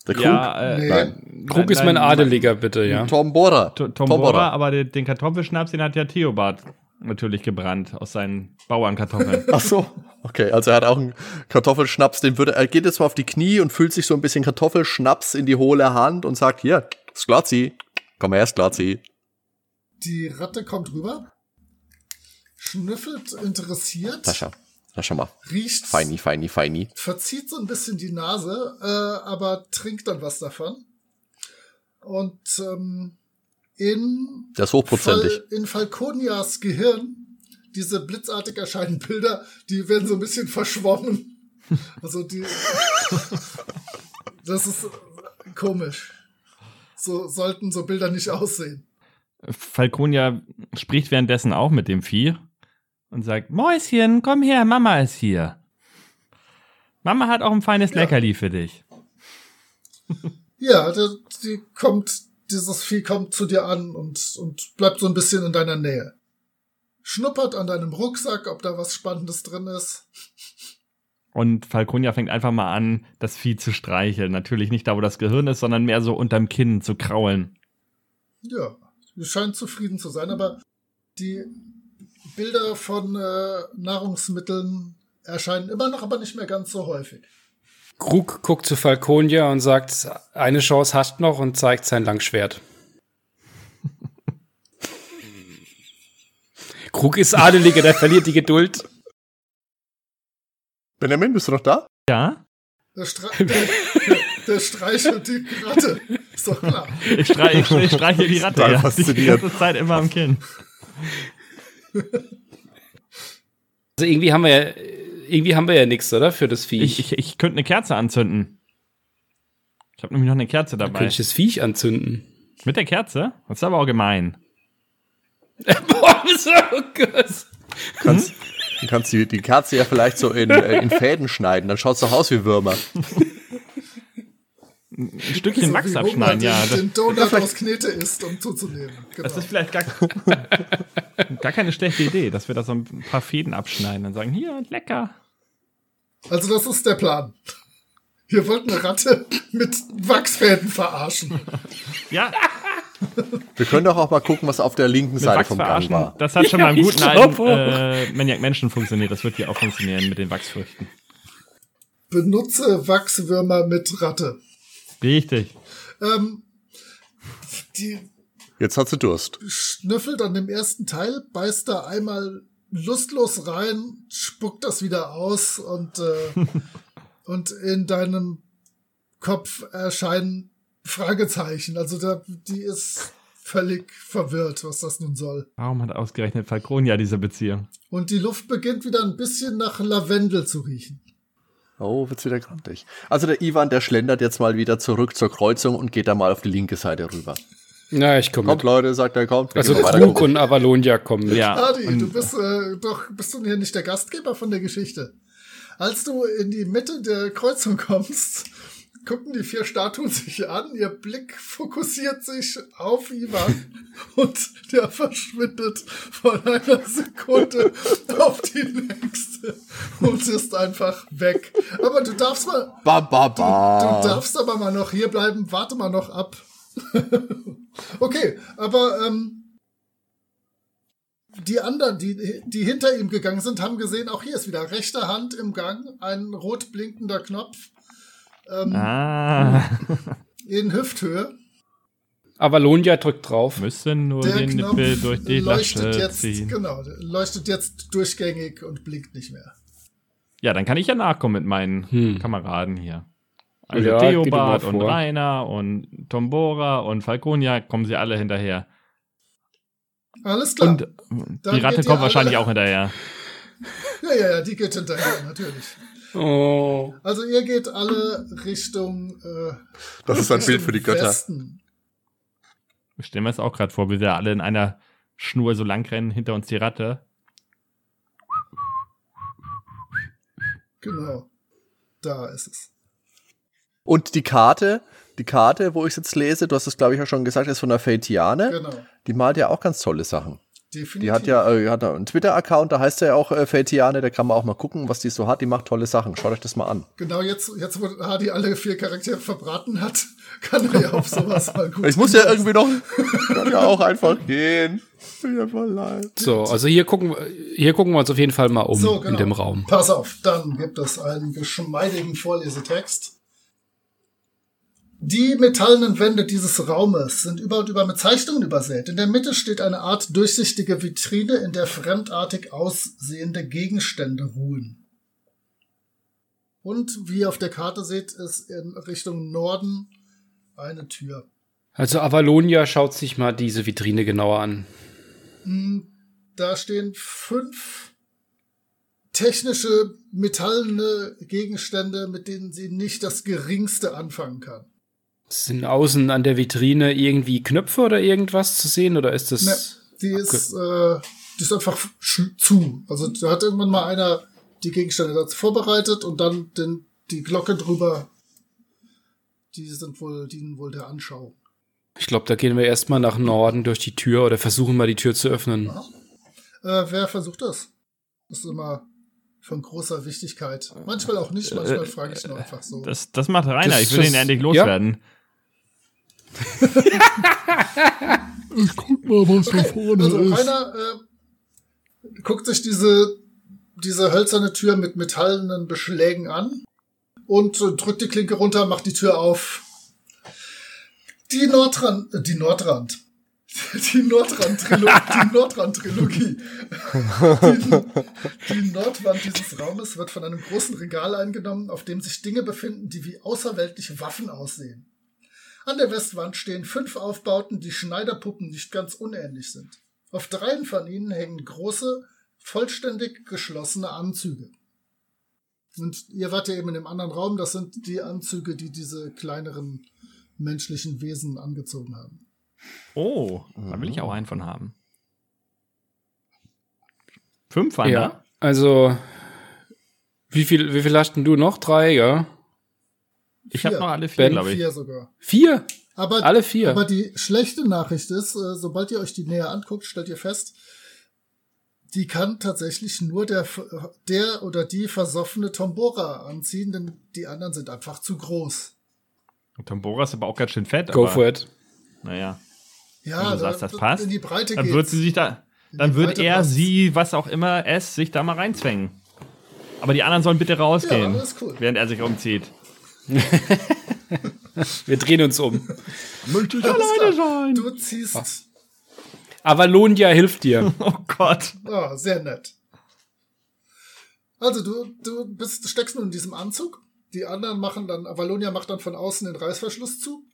Der Krug? Ja, äh, Nee. Nein. Krug ist mein Adeliger, bitte, ja. Tom Bohrer. Tom, Tom Bohrer, aber den, den Kartoffelschnaps, den hat ja Theobald natürlich gebrannt aus seinen Bauernkartoffeln. Ach so. Okay, also er hat auch einen Kartoffelschnaps, den würde, er geht jetzt mal auf die Knie und füllt sich so ein bisschen Kartoffelschnaps in die hohle Hand und sagt, hier, Sklatzi, komm her, Sklatzi. Die Ratte kommt rüber, schnüffelt interessiert, Sascha, na schau mal, riecht, feini, feini, feini. verzieht so ein bisschen die Nase, äh, aber trinkt dann was davon. Und ähm, in, ist hochprozentig. Fal in Falconias Gehirn, diese blitzartig erscheinenden Bilder, die werden so ein bisschen verschwommen. Also die. das ist komisch. So sollten so Bilder nicht aussehen. Falconia spricht währenddessen auch mit dem Vieh und sagt, Mäuschen, komm her, Mama ist hier. Mama hat auch ein feines Ja. Leckerli für dich. Ja, die, die kommt, dieses Vieh kommt zu dir an und, und bleibt so ein bisschen in deiner Nähe. Schnuppert an deinem Rucksack, ob da was Spannendes drin ist. Und Falconia fängt einfach mal an, das Vieh zu streicheln. Natürlich nicht da, wo das Gehirn ist, sondern mehr so unterm Kinn zu kraulen. Ja, sie scheint zufrieden zu sein, aber die Bilder von äh, Nahrungsmitteln erscheinen immer noch, aber nicht mehr ganz so häufig. Krug guckt zu Falconia und sagt, eine Chance hast noch und zeigt sein Langschwert. [LAUGHS] Krug ist Adeliger, der verliert die Geduld. Benjamin, bist du noch da? Ja? Der, Stre der, der streichelt die Ratte. Ist doch klar. Ich, strei ich, ich streiche die Ratte ja, die ganze Zeit immer am Kinn. Also irgendwie haben wir ja, irgendwie haben wir ja nichts, oder? Für das Viech. Ich, ich, ich könnte eine Kerze anzünden. Ich habe nämlich noch eine Kerze Dann dabei. könnte ich das Viech anzünden. Mit der Kerze? Das ist aber auch gemein. [LAUGHS] Boah, so gut. Kannst, Du kannst die, die Kerze ja vielleicht so in, äh, in Fäden schneiden, dann schaut's doch aus wie Würmer. [LAUGHS] Ein Stückchen So Wachs wie abschneiden, ja. Den, Das, den Donut aus Knete isst, um zuzunehmen. Genau. das ist vielleicht gar, [LAUGHS] [LAUGHS] gar keine schlechte Idee, dass wir da so ein paar Fäden abschneiden und sagen, hier, lecker. Also das ist der Plan. Wir wollten eine Ratte mit Wachsfäden verarschen. Ja, Wir können doch auch mal gucken, was auf der linken mit Seite Wachs vom Gang war. das hat schon Ja, beim ich guten alten äh, Maniac Menschen funktioniert. Das wird hier auch funktionieren mit den Wachsfrüchten. Benutze Wachswürmer mit Ratte. Richtig. Ähm, die Jetzt hat sie Durst. schnüffelt an dem ersten Teil, beißt da einmal lustlos rein, spuckt das wieder aus und, äh, [LAUGHS] und in deinem Kopf erscheinen Fragezeichen. Also da, die ist völlig verwirrt, was das nun soll. Warum hat ausgerechnet Falconia diese Beziehung? Und die Luft beginnt wieder ein bisschen nach Lavendel zu riechen. Oh, wird's wieder grantig. Also der Ivan, der schlendert jetzt mal wieder zurück zur Kreuzung und geht dann mal auf die linke Seite rüber. Na, ich komme Kommt, mit. Leute, sagt er, kommt. Also Krug und Avalonia kommen mit. Ja. Adi, und- du bist äh, doch, bist du hier nicht der Gastgeber von der Geschichte? Als du in die Mitte der Kreuzung kommst, gucken die vier Statuen sich an, ihr Blick fokussiert sich auf Ivan [LAUGHS] und der verschwindet von einer Sekunde auf die nächste und ist einfach weg. Aber du darfst mal, Ba, ba, Du ba. darfst aber mal noch hier bleiben, warte mal noch ab. [LAUGHS] okay, aber ähm, die anderen, die, die hinter ihm gegangen sind, haben gesehen, auch hier ist wieder rechte Hand im Gang, ein rot blinkender Knopf ähm, Ah, [LAUGHS] in Hüfthöhe. Avalonia drückt drauf. müssen nur Der den Knopf Nippel durch die leuchtet Lasche jetzt, ziehen. genau, leuchtet jetzt durchgängig und blinkt nicht mehr. Ja, dann kann ich ja nachkommen mit meinen Hm. Kameraden hier. Also Ja, Theobald und. Rainer und Tombora und Falconia kommen sie alle hinterher. Alles klar. Und äh, Dann die Ratte kommt wahrscheinlich auch hinterher. [LAUGHS] ja, ja, ja, die geht hinterher, natürlich. Oh. Also ihr geht alle Richtung äh, Das ist ein Bild für die Götter. Westen. Wir stellen wir es auch gerade vor, wie wir alle in einer Schnur so lang rennen, hinter uns die Ratte. Genau. Da ist es. Und die Karte, die Karte, wo ich es jetzt lese, du hast es, glaube ich, ja schon gesagt, ist von der Faitiane. Genau. Die malt ja auch ganz tolle Sachen. Definitiv. Die hat ja äh, hat einen Twitter-Account, da heißt er ja auch äh, Faitiane, da kann man auch mal gucken, was die so hat. Die macht tolle Sachen. Schaut euch das mal an. Genau jetzt, jetzt wo Hardy alle vier Charaktere verbraten hat, [LAUGHS] kann er ja auf sowas mal gut. Ich muss ja irgendwie noch, kann ja auch einfach gehen. Tut mir voll leid. So, also hier gucken, wir- hier gucken wir uns auf jeden Fall mal um So, genau. in dem Raum. Pass auf, dann gibt es einen geschmeidigen Vorlesetext. Die metallenen Wände dieses Raumes sind über und über mit Zeichnungen übersät. In der Mitte steht eine Art durchsichtige Vitrine, in der fremdartig aussehende Gegenstände ruhen. Und wie ihr auf der Karte seht, ist in Richtung Norden eine Tür. Also Avalonia schaut sich mal diese Vitrine genauer an. Hm, Da stehen fünf technische, metallene Gegenstände, mit denen sie nicht das geringste anfangen kann. Sind außen an der Vitrine irgendwie Knöpfe oder irgendwas zu sehen oder ist das? Ne, die ist, äh, die ist einfach zu. Also da hat irgendwann mal einer die Gegenstände dazu vorbereitet und dann den, die Glocke drüber. Die sind wohl, dienen wohl der Anschauung. Ich glaube, da gehen wir erstmal nach Norden durch die Tür oder versuchen mal die Tür zu öffnen. Äh, wer versucht das? Das ist immer von großer Wichtigkeit. Manchmal auch nicht, manchmal Äh, frage ich nur einfach so. Das, das macht Rainer. Das- ich will das- ihn endlich ja. Loswerden. Guck mal, was da vorne Also ist. Rainer äh, guckt sich diese, diese hölzerne Tür mit metallenen Beschlägen an und äh, drückt die Klinke runter, macht die Tür auf. Die Nordrand, äh, die Nordrand. [LAUGHS] Die Nordrand-Trilogie. die Nordrand-Trilogie. Die, die Nordwand dieses Raumes wird von einem großen Regal eingenommen, auf dem sich Dinge befinden, die wie außerweltliche Waffen aussehen. An der Westwand stehen fünf Aufbauten, die Schneiderpuppen nicht ganz unähnlich sind. Auf dreien von ihnen hängen große, vollständig geschlossene Anzüge. Und ihr wart ja eben in dem anderen Raum, das sind die Anzüge, die diese kleineren menschlichen Wesen angezogen haben. Oh, da will ich auch einen von haben. Fünf waren Ja. Also, wie viel, wie viel hast denn du noch? Drei, ja? Da? Ich habe noch alle vier, glaube ich. Vier sogar. Vier? Aber, Alle vier? aber die schlechte Nachricht ist, äh, sobald ihr euch die näher anguckt, stellt ihr fest, die kann tatsächlich nur der, der oder die versoffene Tombora anziehen, denn die anderen sind einfach zu groß. Und Tambora ist aber auch ganz schön fett. Go aber, for it. Naja, Ja, Wenn du sagst, das passt, in die Breite dann geht. wird sie sich da, dann wird er, passt. sie, was auch immer es, sich da mal reinzwängen. Aber die anderen sollen bitte rausgehen, Ja, cool. während er sich umzieht. [LAUGHS] Wir drehen uns um. Möchte ich alleine sein? Du ziehst. Avalonia hilft dir. [LAUGHS] Oh Gott. Ah, sehr nett. Also du, du bist, steckst nun in diesem Anzug. Die anderen machen dann, Avalonia macht dann von außen den Reißverschluss zu.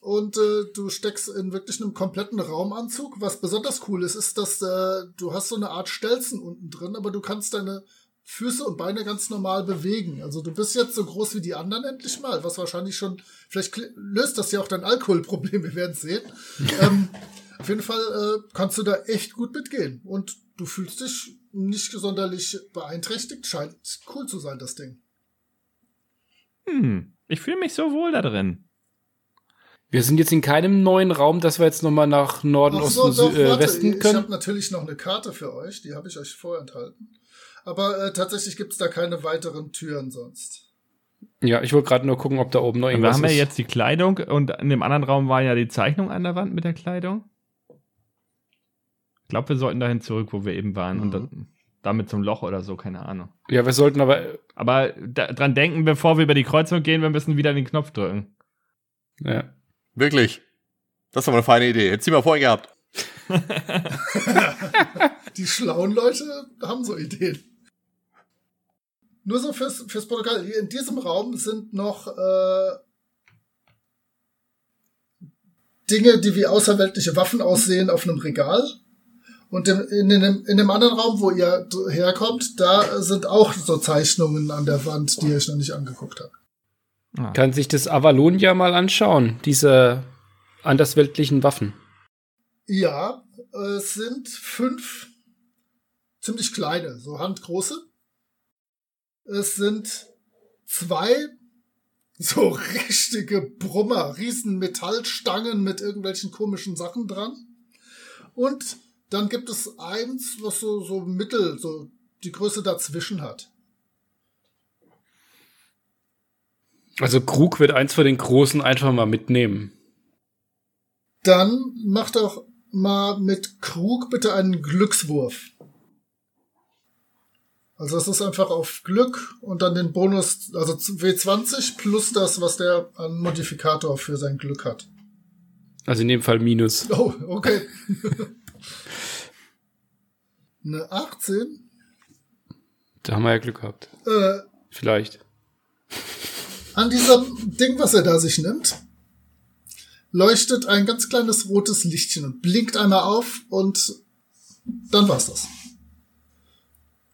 Und äh, du steckst in wirklich einem kompletten Raumanzug. Was besonders cool ist, ist, dass äh, du hast so eine Art Stelzen unten drin, aber du kannst deine Füße und Beine ganz normal bewegen. Also du bist jetzt so groß wie die anderen endlich mal, was wahrscheinlich schon, vielleicht löst das ja auch dein Alkoholproblem, [LAUGHS] wir werden sehen. ähm, auf jeden Fall äh, kannst du da echt gut mitgehen. Und du fühlst dich nicht sonderlich beeinträchtigt. Scheint cool zu sein, das Ding. Hm, ich fühle mich so wohl da drin. Wir sind jetzt in keinem neuen Raum, dass wir jetzt nochmal nach Norden, so, Osten, doch, Sü äh, warte, Westen Ich können. habe natürlich noch eine Karte für euch, die habe ich euch vorenthalten. Aber äh, tatsächlich gibt's da keine weiteren Türen sonst. Ja, ich wollte gerade nur gucken, ob da oben noch Wir irgendwas haben ja ist. jetzt die Kleidung und in dem anderen Raum war ja die Zeichnung an der Wand mit der Kleidung. Ich glaube, wir sollten dahin zurück, wo wir eben waren. Und Mhm. dann, damit zum Loch oder so, keine Ahnung. Ja, wir sollten aber. Aber da, dran denken, bevor wir über die Kreuzung gehen, wir müssen wieder den Knopf drücken. Ja. Wirklich. Das ist aber eine feine Idee. Hätte sie mal vorher gehabt. [LAUGHS] [LAUGHS] Die schlauen Leute haben so Ideen. Nur so fürs, fürs Protokoll. Hier in diesem Raum sind noch äh, Dinge, die wie außerweltliche Waffen aussehen, auf einem Regal. Und im, in, dem, in dem anderen Raum, wo ihr herkommt, da sind auch so Zeichnungen an der Wand, die ihr euch noch nicht angeguckt habt. Kann sich das Avalonia mal anschauen, diese andersweltlichen Waffen. Ja, es sind fünf ziemlich kleine, so handgroße. Es sind zwei so [LAUGHS] richtige Brummer, riesen Metallstangen mit irgendwelchen komischen Sachen dran. Und dann gibt es eins, was so, so mittel, so die Größe dazwischen hat. Also Krug wird eins von den großen einfach mal mitnehmen. Dann macht doch mal mit Krug bitte einen Glückswurf. Also es ist einfach auf Glück und dann den Bonus, also W20 plus das, was der an Modifikator für sein Glück hat. Also in dem Fall Minus. Oh, okay. [LAUGHS] Eine 18. Da haben wir ja Glück gehabt. Äh, Vielleicht. an diesem Ding, was er da sich nimmt, leuchtet ein ganz kleines rotes Lichtchen und blinkt einmal auf und dann war's das.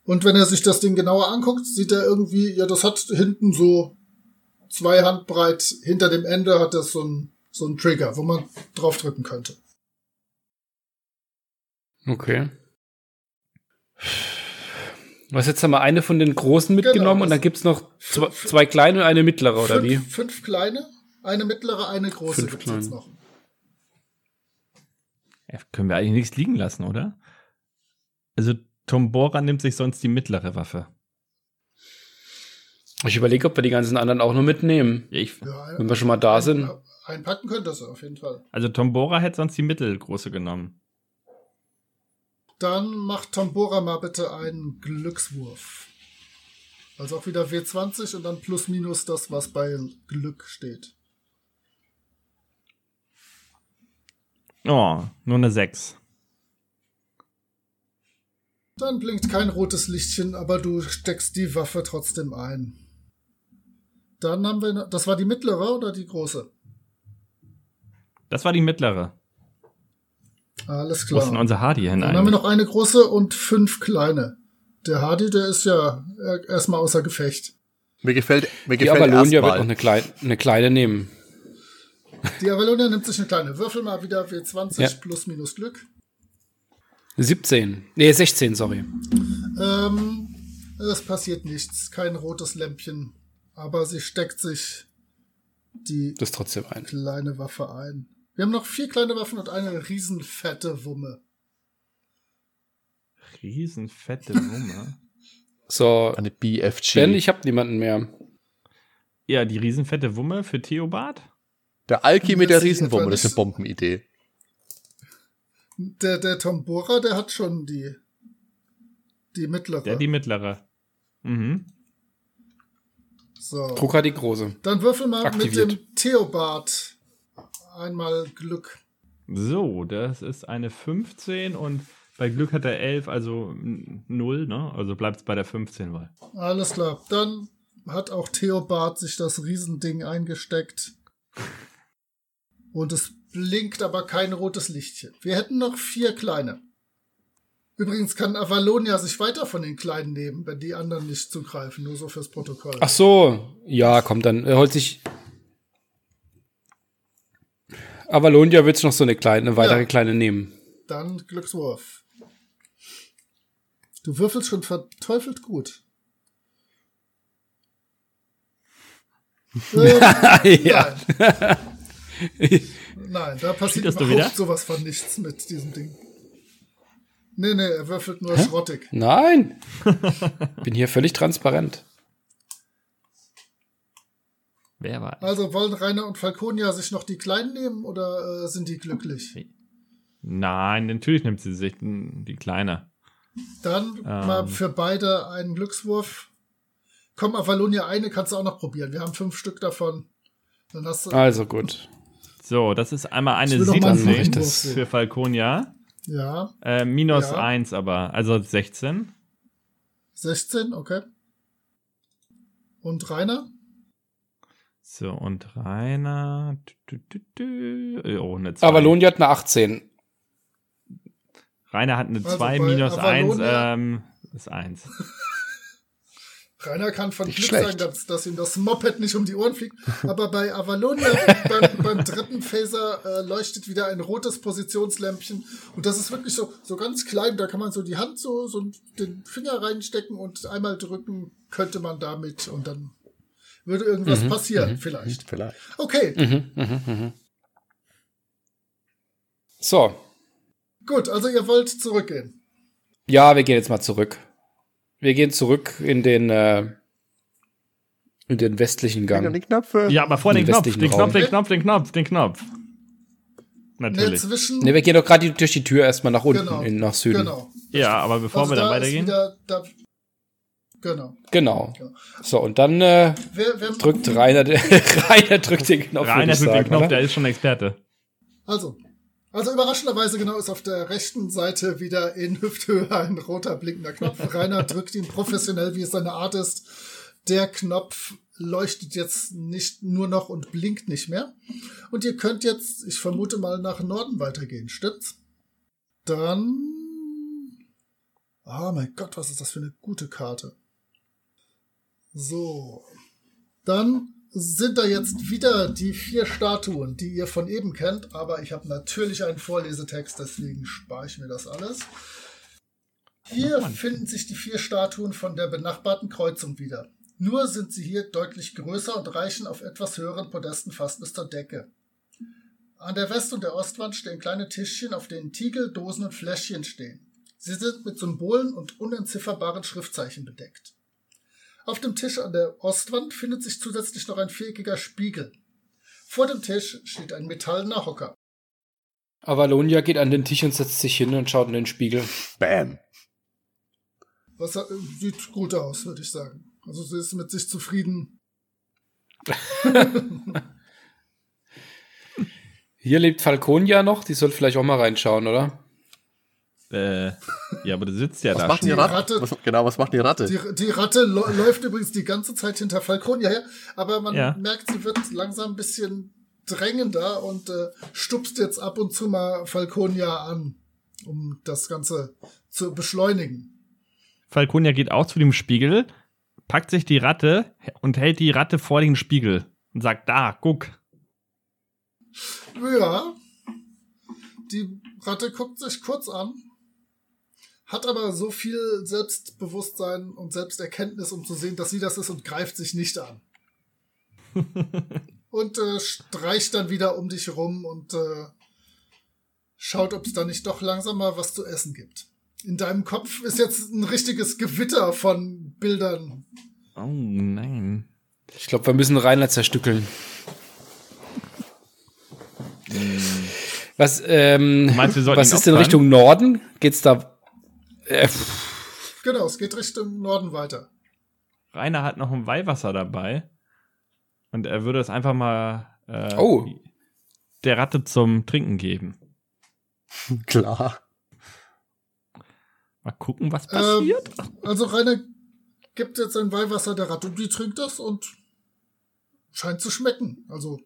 Und wenn er sich das Ding genauer anguckt, sieht er irgendwie, ja, das hat hinten so zwei Handbreit hinter dem Ende hat das so ein, so ein Trigger, wo man draufdrücken könnte. Okay. Was jetzt haben wir eine von den großen mitgenommen Genau, und dann gibt's noch zwei, zwei kleine und eine mittlere, oder fünf, wie? Fünf kleine, eine mittlere, eine große Fünf jetzt kleine. noch. Ja, können wir eigentlich nichts liegen lassen, oder? Also Tombora nimmt sich sonst die mittlere Waffe. Ich überlege, ob wir die ganzen anderen auch noch mitnehmen. Ich, Ja, Wenn wir schon mal da sind. ein- Einpacken könnte es auf jeden Fall. also Tombora hätte sonst die mittelgroße genommen. Dann macht Tombora mal bitte einen Glückswurf. Also auch wieder W20 und dann plus minus das, was bei Glück steht. Oh, nur eine 6. Dann blinkt kein rotes Lichtchen, aber du steckst die Waffe trotzdem ein. Dann haben wir, das war die mittlere oder die große? Das war die mittlere. Alles Wo ist denn klar. unser Hardy hin Dann haben wir noch eine große und fünf kleine. Der Hardy, der ist ja erstmal außer Gefecht. Mir gefällt, mir Die gefällt Avalonia wird noch eine, klein, eine kleine nehmen. Die Avalonia nimmt sich eine kleine. Würfel mal wieder W20 Ja. plus minus Glück. 17. Nee, 16, sorry. Ähm, es passiert nichts. Kein rotes Lämpchen. Aber sie steckt sich die Das ist trotzdem ein. kleine Waffe ein. Wir haben noch vier kleine Waffen und eine riesenfette Wumme. Riesenfette Wumme. [LAUGHS] So, Eine BFG. Ben, ich habe niemanden mehr. ja, die riesenfette Wumme für Theobald? der Alki mit der Riesenwumme, das ist eine Bombenidee. Der, der Tombora, der hat schon die, die mittlere. Der die mittlere. Mhm. so. Hat die große. Dann würfel mal Aktiviert. mit dem Theobard einmal Glück. So, das ist eine 15 und bei Glück hat er 11, also 0, ne? Also bleibt es bei der 15, weil. Alles klar. Dann hat auch Theobard sich das Riesending eingesteckt. Und es blinkt aber kein rotes Lichtchen. Wir hätten noch vier kleine. Übrigens kann Avalonia sich weiter von den Kleinen nehmen, wenn die anderen nicht zugreifen, nur so fürs Protokoll. Ach so, ja, komm, dann er holt sich. Avalonia wird noch so eine kleine, eine weitere Ja. kleine nehmen. Dann Glückswurf. Du würfelst schon verteufelt gut. [LAUGHS] Ähm, ja. [LAUGHS] Nein. Da passiert du überhaupt wieder? sowas von nichts mit diesem Ding. Nee, nee, er würfelt nur schrottig. Nein. Bin hier völlig transparent. Wer war? Also wollen Rainer und Falconia sich noch die Kleinen nehmen oder äh, sind die glücklich? Nein, natürlich nimmt sie sich die Kleine. Dann mal für beide einen Glückswurf. Komm, Avalonia, eine kannst du auch noch probieren. Wir haben fünf Stück davon. Dann hast du. Also gut. So, das ist einmal eine will noch mal einen 17 ich Wurf das sehen. für Falconia. Ja, Äh, minus Ja. 1 aber, also 16. 16, okay. Und Rainer? So, und Rainer. Du, du, du, du. Oh, eine 2. Avalonia hat eine 18. Rainer hat eine Also 2 bei minus 1 Avalonia- ähm, ist 1. [LAUGHS] Rainer kann von Nicht Glück schlecht. sein, dass, dass ihm das Moped nicht um die Ohren fliegt. Aber bei Avalonia [LAUGHS] beim, beim dritten Phaser äh, leuchtet wieder ein rotes Positionslämpchen. Und das ist wirklich so, so ganz klein. Da kann man so die Hand so, so den Finger reinstecken und einmal drücken könnte man damit und dann würde irgendwas passieren, vielleicht. Vielleicht. Okay, So. gut, also ihr wollt zurückgehen. Ja, wir gehen jetzt mal zurück. Wir gehen zurück in den, äh, in den westlichen Gang. Die Knöpfe. Ja, aber vor Im den Knopf, den. Knopf, den Knopf, den Knopf, den Knopf. Ne, Natürlich. zwischen. Ne, wir gehen doch gerade durch die Tür erstmal nach unten, Genau. in, nach Süden. Genau. Ja, aber bevor Also wir dann da ist weitergehen. wieder, da, genau. Genau. Ja. So, und dann äh, Wer, wer, drückt Rainer, [LAUGHS] Rainer drückt den Knopf. Rainer drückt den sagen, Knopf, oder? der ist schon Experte. Also, also überraschenderweise genau ist auf der rechten Seite wieder in Hüfthöhe ein roter blinkender Knopf. [LAUGHS] Rainer drückt ihn professionell, wie es seine Art ist. Der Knopf leuchtet jetzt nicht nur noch und blinkt nicht mehr. Und ihr könnt jetzt, ich vermute mal, nach Norden weitergehen, stimmt's? Dann. Oh mein Gott, was ist das für eine gute Karte? So. Dann sind da jetzt wieder die vier Statuen, die ihr von eben kennt, aber ich habe natürlich einen Vorlesetext, deswegen spare ich mir das alles. Hier finden sich die vier Statuen von der benachbarten Kreuzung wieder. Nur sind sie hier deutlich größer und reichen auf etwas höheren Podesten fast bis zur Decke. An der West- und der Ostwand stehen kleine Tischchen, auf denen Tiegel, Dosen und Fläschchen stehen. Sie sind mit Symbolen und unentzifferbaren Schriftzeichen bedeckt. Auf dem Tisch an der Ostwand findet sich zusätzlich noch ein viereckiger Spiegel. Vor dem Tisch steht ein metallener Hocker. Avalonia geht an den Tisch und setzt sich hin und schaut in den Spiegel. Bam. Was äh, sieht gut aus, würde ich sagen. Also sie ist mit sich zufrieden. [LAUGHS] Hier lebt Falconia noch, die soll vielleicht auch mal reinschauen, oder? Äh, ja, aber du sitzt ja Was da. macht die Die Ratte? Ratte- Was, genau, was macht die Ratte? Die, die Ratte läuft übrigens die ganze Zeit hinter Falconia her, aber man Ja. merkt, sie wird langsam ein bisschen drängender und äh, stupst jetzt ab und zu mal Falconia an, um das Ganze zu beschleunigen. Falconia geht auch zu dem Spiegel, packt sich die Ratte und hält die Ratte vor den Spiegel und sagt, da, guck. Ja. Die Ratte guckt sich kurz an, hat aber so viel Selbstbewusstsein und Selbsterkenntnis, um zu sehen, dass sie das ist und greift sich nicht an. [LAUGHS] und äh, streicht dann wieder um dich rum und äh, schaut, ob es da nicht doch langsam mal was zu essen gibt. In deinem Kopf ist jetzt ein richtiges Gewitter von Bildern. Oh nein. Ich glaube, wir müssen Rainer zerstückeln. Was, ähm, Du meinst, was ist in? Richtung Norden? Geht's da? Äh, Genau, es geht Richtung Norden weiter. Rainer hat noch ein Weihwasser dabei und er würde es einfach mal äh, Oh. der Ratte zum Trinken geben. [LAUGHS] Klar. Mal gucken, was Ähm, passiert. Also Rainer gibt jetzt ein Weihwasser der Ratte und die trinkt das und scheint zu schmecken. Also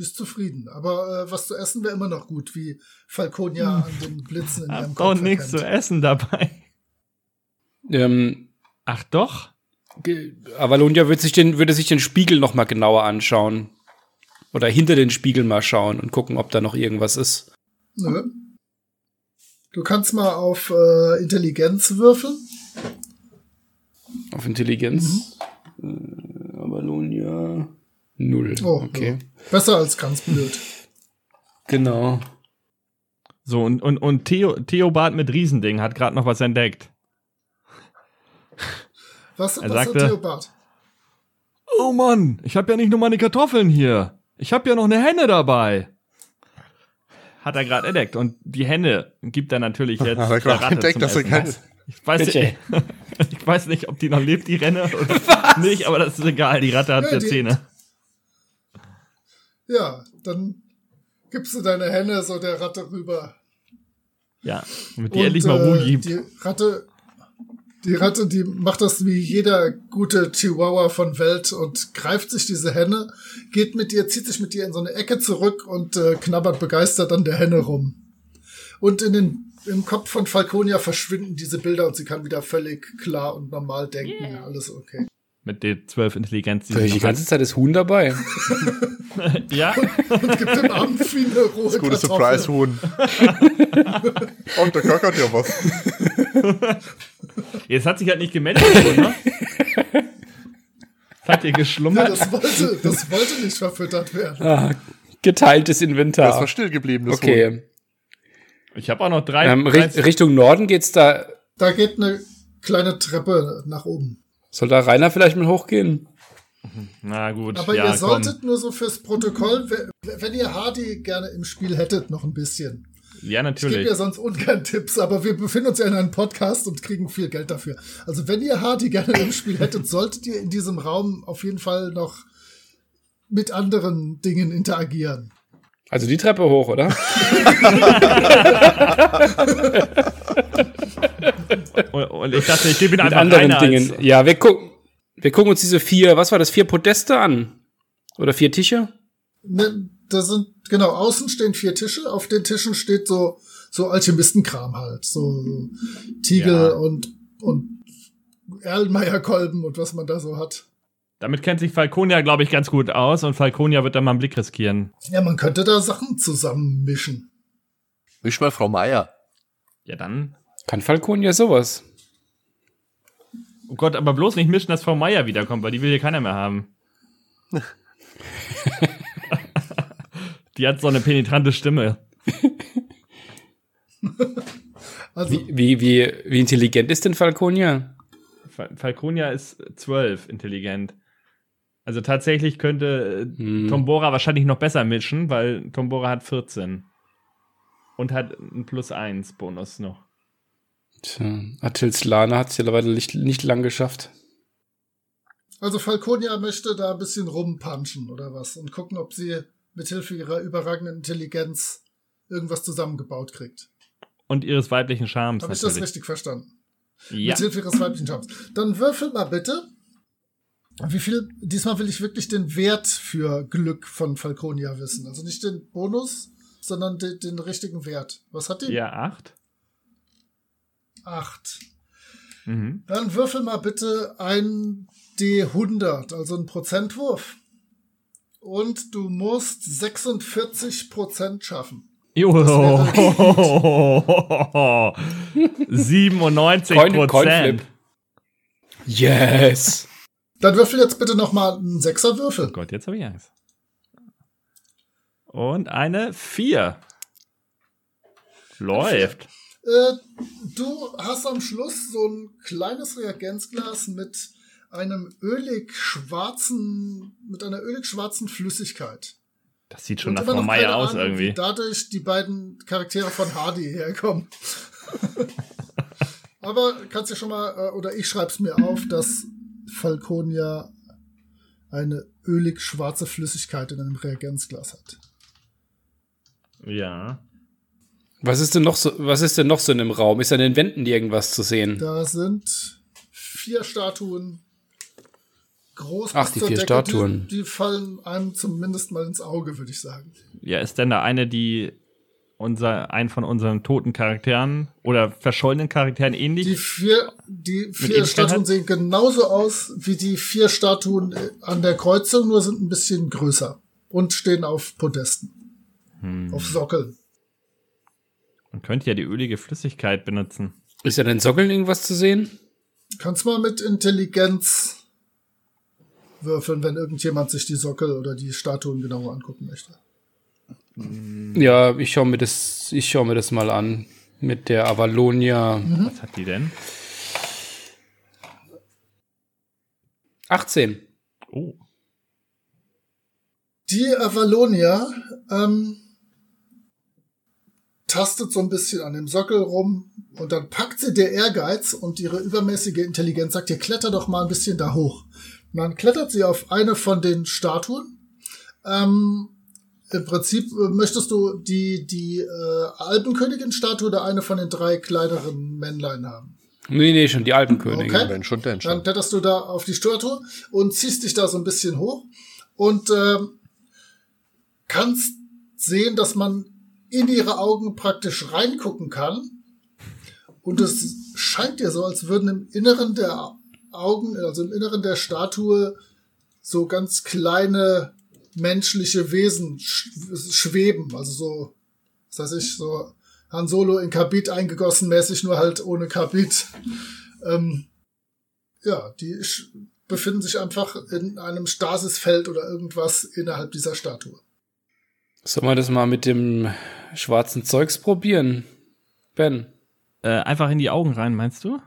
Bist zufrieden. Aber äh, was zu essen wäre immer noch gut, wie Falconia an den Blitzen in ihrem Kopf nichts zu essen dabei. Ähm, Ach doch? Avalonia würde sich den, würde sich den Spiegel noch mal genauer anschauen. Oder hinter den Spiegel mal schauen und gucken, ob da noch irgendwas ist. Nö. Du kannst mal auf äh, Intelligenz würfeln. Auf Intelligenz. Äh, Avalonia. Null. Oh, okay. Besser als ganz blöd. Genau. So, und, und, und Theo, Theobald mit Riesending hat gerade noch was entdeckt. Was, Er was sagte- hat Theobald? Oh Mann, ich habe ja nicht nur meine Kartoffeln hier. Ich habe ja noch eine Henne dabei. Hat er gerade entdeckt. Und die Henne gibt er natürlich [LAUGHS] jetzt. Hat er gerade Ratte entdeckt, dass er keine. Ich weiß, nicht, [LAUGHS] ich weiß nicht, ob die noch lebt, die Renne, oder [LAUGHS] nicht, aber das ist egal. Die Ratte hat Ja, ja, die- Zähne. Ja, dann gibst du deine Henne so der Ratte rüber. Ja, damit die endlich mal äh, Ruhe gibt. Die Ratte, die Ratte, die macht das wie jeder gute Chihuahua von Welt und greift sich diese Henne, geht mit ihr, zieht sich mit ihr in so eine Ecke zurück und äh, knabbert begeistert an der Henne rum. Und in den, im Kopf von Falconia verschwinden diese Bilder und sie kann wieder völlig klar und normal denken. Alles okay. Mit den zwölf Intelligenz. Die Die ganze Zeit das Huhn dabei. [LAUGHS] Ja, Und gibt dem Amphi eine rohe Gute Kartoffel. Surprise-Huhn. Und der gackert ja was. jetzt hat sich halt nicht gemeldet, ne? Das hat ihr Ja, geschlummert. das wollte, das wollte nicht verfüttert werden. Ah, geteiltes Das Inventar. war still geblieben, das Huhn. okay. Ich habe auch noch drei. Ähm, Richtung Norden geht's da. Da geht eine kleine Treppe nach oben. Soll da Rainer vielleicht mal hochgehen? Na gut, Aber ja, ihr komm. solltet nur so fürs Protokoll, we- wenn ihr Hardy gerne im Spiel hättet, noch ein bisschen. Ja, Ich gebe natürlich. ja sonst ungern Tipps, aber wir befinden uns ja in einem Podcast und kriegen viel Geld dafür. Also wenn ihr Hardy gerne im Spiel hättet, solltet ihr in diesem Raum auf jeden Fall noch mit anderen Dingen interagieren. Also die Treppe hoch, oder? [LAUGHS] [LAUGHS] Und, und ich dachte, ich gebe ihn Mit einfach anderen Rainer Dingen. Als, Ja, wir gucken, wir gucken uns diese vier, was war das, vier Podeste an? Oder vier Tische? Ne, da sind, genau, außen stehen vier Tische, auf den Tischen steht so, so Alchemistenkram halt, so, so Tiegel Ja. und, und Erlenmeyer-Kolben und was man da so hat. damit kennt sich Falconia, glaube ich, ganz gut aus und Falconia wird da mal einen Blick riskieren. Ja, man könnte da Sachen zusammenmischen. Misch mal Frau Meier. Ja, dann. Kann Falconia sowas? Oh Gott, aber bloß nicht mischen, dass Frau Meier wiederkommt, weil die will hier keiner mehr haben. [LAUGHS] die hat so eine penetrante Stimme. [LAUGHS] Also, Wie, wie, wie, wie intelligent ist denn Falconia? Fal- Falconia ist zwölf intelligent. Also tatsächlich könnte äh, Hm. Tombora wahrscheinlich noch besser mischen, weil Tombora hat 14. Und hat einen Plus 1 Bonus noch. Tja, Attils Lana hat es ja leider nicht, nicht lang geschafft. also Falconia möchte da ein bisschen rumpunchen oder was und gucken, ob sie mithilfe ihrer überragenden Intelligenz irgendwas zusammengebaut kriegt. Und ihres weiblichen Charmes Habe ich das richtig verstanden? Ja. Mithilfe ihres weiblichen Charmes. Dann würfel mal bitte. Wie viel, diesmal will ich wirklich den Wert für Glück von Falconia wissen. Also nicht den Bonus, sondern den, den richtigen Wert. Was hat die? Ja, 8. Acht. Mhm. Dann würfel mal bitte ein D100, also einen Prozentwurf. Und du musst 46 Prozent schaffen. Wäre 97 [LAUGHS] Coin- Coinflip. Prozent. Yes! Dann würfel jetzt bitte noch mal einen Sechserwürfel. Oh Gott, jetzt habe ich Angst. Und eine 4. Läuft. Äh, du hast am Schluss so ein kleines Reagenzglas mit einem ölig schwarzen, mit einer ölig schwarzen Flüssigkeit. Das sieht schon nach Meier aus Ahnung, irgendwie. Wie dadurch die beiden Charaktere von Hardy herkommen. [LAUGHS] Aber kannst ja schon mal, äh, oder ich schreib's mir auf, dass Falconia eine ölig schwarze Flüssigkeit in einem Reagenzglas hat. Ja. Was ist denn noch so, was ist denn noch so in dem Raum? Ist an den Wänden irgendwas zu sehen? Da sind vier Statuen groß Ach, die vier Decke, Statuen. Die, die fallen einem zumindest mal ins Auge, würde ich sagen. Ja, ist denn da eine, die unser, einen von unseren toten Charakteren oder verschollenen Charakteren ähnlich? Die vier, die vier Statuen hat? sehen genauso aus wie die vier Statuen an der Kreuzung, nur sind ein bisschen größer und stehen auf Podesten, Hm. auf Sockeln. Man könnte ja die ölige Flüssigkeit benutzen. Ist ja den Sockeln irgendwas zu sehen? Kannst mal mit Intelligenz würfeln, wenn irgendjemand sich die Sockel oder die Statuen genauer angucken möchte. Ja, ich schaue mir das, ich schaue mir das mal an. Mit der Avalonia Was hat die denn? 18. Oh. Die Avalonia ähm, tastet so ein bisschen an dem Sockel rum und dann packt sie der Ehrgeiz und ihre übermäßige Intelligenz sagt, ihr kletter doch mal ein bisschen da hoch. Und dann klettert sie auf eine von den Statuen. Ähm, Im Prinzip äh, möchtest du die, die äh, Alpenkönigin-Statue oder eine von den drei kleineren Männlein haben. Nee, nee, schon die Alpenkönigin. Okay. Wenn schon, denn Dann schon. kletterst du da auf die Statue und ziehst dich da so ein bisschen hoch und ähm, kannst sehen, dass man in ihre Augen praktisch reingucken kann. Und es scheint dir so, als würden im Inneren der Augen, also im Inneren der Statue, so ganz kleine menschliche Wesen sch schweben. Also so, was weiß ich, so Han Solo in Kabit eingegossen mäßig, nur halt ohne Kabit. Ähm, ja, die befinden sich einfach in einem Stasisfeld oder irgendwas innerhalb dieser Statue. Sollen wir das mal mit dem schwarzen Zeugs probieren? Ben. Äh, einfach in die Augen rein, meinst du?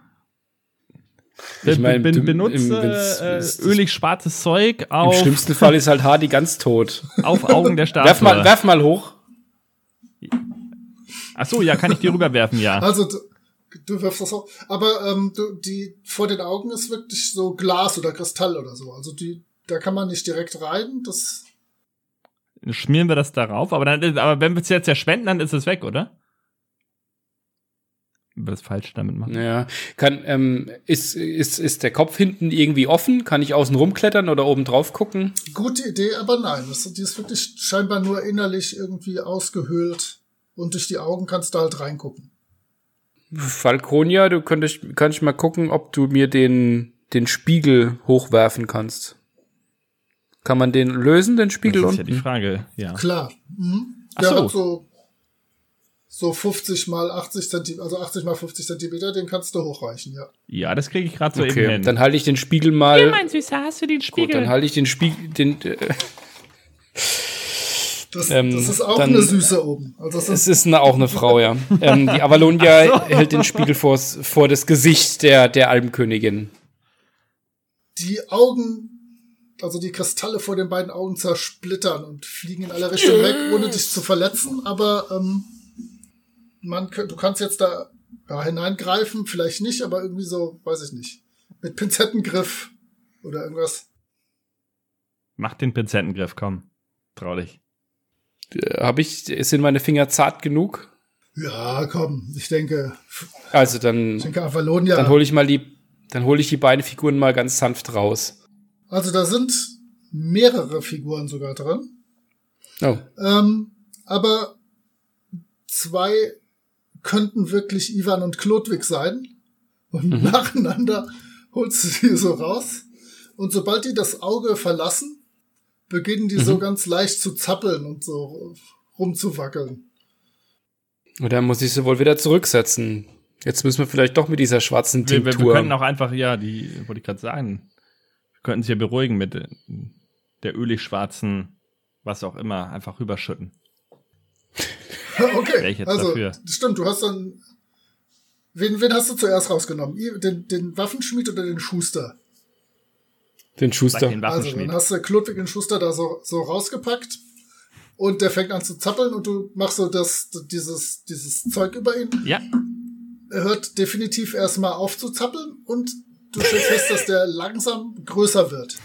Ich mein, ben, du- benutze im- wenn's- äh, ölig schwarzes Zeug Im auf, schlimmsten Fall ist halt Hardy ganz tot. [LAUGHS] auf Augen der Statue. werf, mal, werf mal hoch. Ach so, ja, kann ich dir rüberwerfen, ja. Also du, du wirfst das auch. Aber ähm, du, die vor den Augen ist wirklich so Glas oder Kristall oder so. Also die, da kann man nicht direkt rein. Das Schmieren wir das darauf, aber dann, aber wenn wir es jetzt verschwenden, dann ist es weg, oder? Wenn wir das falsch damit machen. Ja. Kann, ähm, ist, ist, ist der Kopf hinten irgendwie offen? Kann ich außen rumklettern oder oben drauf gucken? gute Idee, aber nein. Das, die ist wirklich scheinbar nur innerlich irgendwie ausgehöhlt. Und durch die Augen kannst du halt reingucken. Falconia, du könntest, kann ich mal gucken, ob du mir den, den Spiegel hochwerfen kannst. Kann man den lösen, den Spiegel das ist ja unten? die Frage, ja. Klar. Mhm. Ach Der so. hat so, so 50 mal 80 Zentimeter, also 80 mal 50 Zentimeter, den kannst du hochreichen, ja. Ja, das kriege ich gerade so eben okay, hin. dann halte ich den Spiegel mal. mein Süßer, hast du den Gut, dann halte ich den Spiegel, den, äh, Das, Ähm, das ist auch dann- eine Süße oben. Also das es ist, ist eine, auch eine Frau, ja. Ähm, die Avalonia [LAUGHS] hält den Spiegel vor das Gesicht der, der Alpenkönigin. die Augen, also die Kristalle vor den beiden Augen zersplittern und fliegen in alle Richtungen weg, ohne dich zu verletzen, aber ähm, man, du kannst jetzt da ja, hineingreifen, vielleicht nicht, aber irgendwie so, weiß ich nicht, mit Pinzettengriff oder irgendwas. Mach den Pinzettengriff, komm. Trau dich. Äh, Hab ich, sind meine Finger zart genug? Ja, komm, ich denke, Also dann, ich denke Avalonia. dann hole ich mal die, dann hole ich die beiden Figuren mal ganz sanft raus. Also da sind mehrere Figuren sogar drin. Oh. Ähm, aber zwei könnten wirklich Ivan und Klodwig sein. Und nacheinander holst du sie so raus. Und sobald die das Auge verlassen, beginnen die so ganz leicht zu zappeln und so rumzuwackeln. Und dann muss ich sie wohl wieder zurücksetzen. Jetzt müssen wir vielleicht doch mit dieser schwarzen Wir, wir, Tinktur. wir könnten auch einfach, ja, die, wollte ich gerade sagen, wir könnten sie ja beruhigen mit äh, der ölig schwarzen, was auch immer, einfach rüberschütten. [LAUGHS] Okay, Wär ich jetzt also dafür. stimmt, du hast dann. Wen, wen hast du zuerst rausgenommen? Den, den Waffenschmied oder den Schuster? den Schuster. den Also, Waffenschmied. dann hast du Klodwig den Schuster da so, so rausgepackt und der fängt an zu zappeln und du machst so das, dieses, dieses Zeug über ihn. ja, Er hört definitiv erstmal auf zu zappeln und du stellst fest, dass der langsam größer wird.